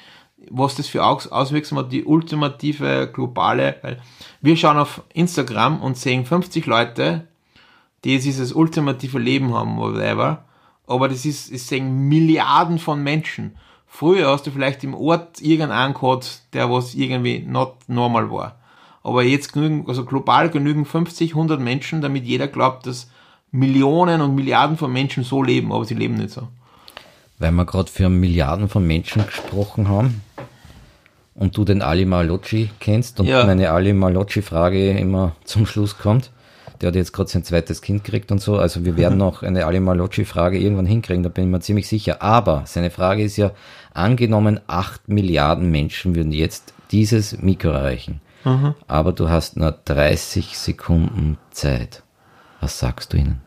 was das für Auswirkungen hat, die ultimative globale, weil wir schauen auf Instagram und sehen 50 Leute, die dieses ultimative Leben haben, whatever, aber das ist, es sehen Milliarden von Menschen. Früher hast du vielleicht im Ort irgendeinen gehabt, der was irgendwie not normal war. Aber jetzt genügen, also global genügen 50, 100 Menschen, damit jeder glaubt, dass Millionen und Milliarden von Menschen so leben, aber sie leben nicht so. Weil wir gerade für Milliarden von Menschen gesprochen haben und du den Ali Malocci kennst und ja. meine Ali Malocci-Frage immer zum Schluss kommt. Der hat jetzt gerade sein zweites Kind gekriegt und so. Also wir werden noch eine Ali Malocci-Frage irgendwann hinkriegen, da bin ich mir ziemlich sicher. Aber seine Frage ist ja, angenommen 8 Milliarden Menschen würden jetzt dieses Mikro erreichen. Mhm. Aber du hast nur 30 Sekunden Zeit. Was sagst du ihnen?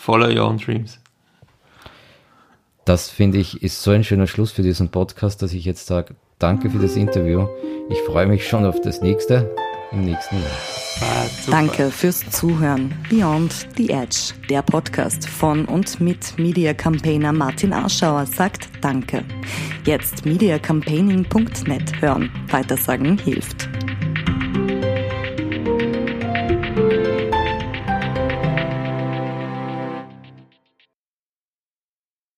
Follow your own dreams. Das finde ich ist so ein schöner Schluss für diesen Podcast, dass ich jetzt sage, danke für das Interview. Ich freue mich schon auf das nächste im nächsten Jahr. Ah, Danke fürs Zuhören. Beyond the Edge, der Podcast von und mit Media Campaigner Martin Arschauer sagt Danke. Jetzt mediacampaigning.net hören. Weitersagen hilft.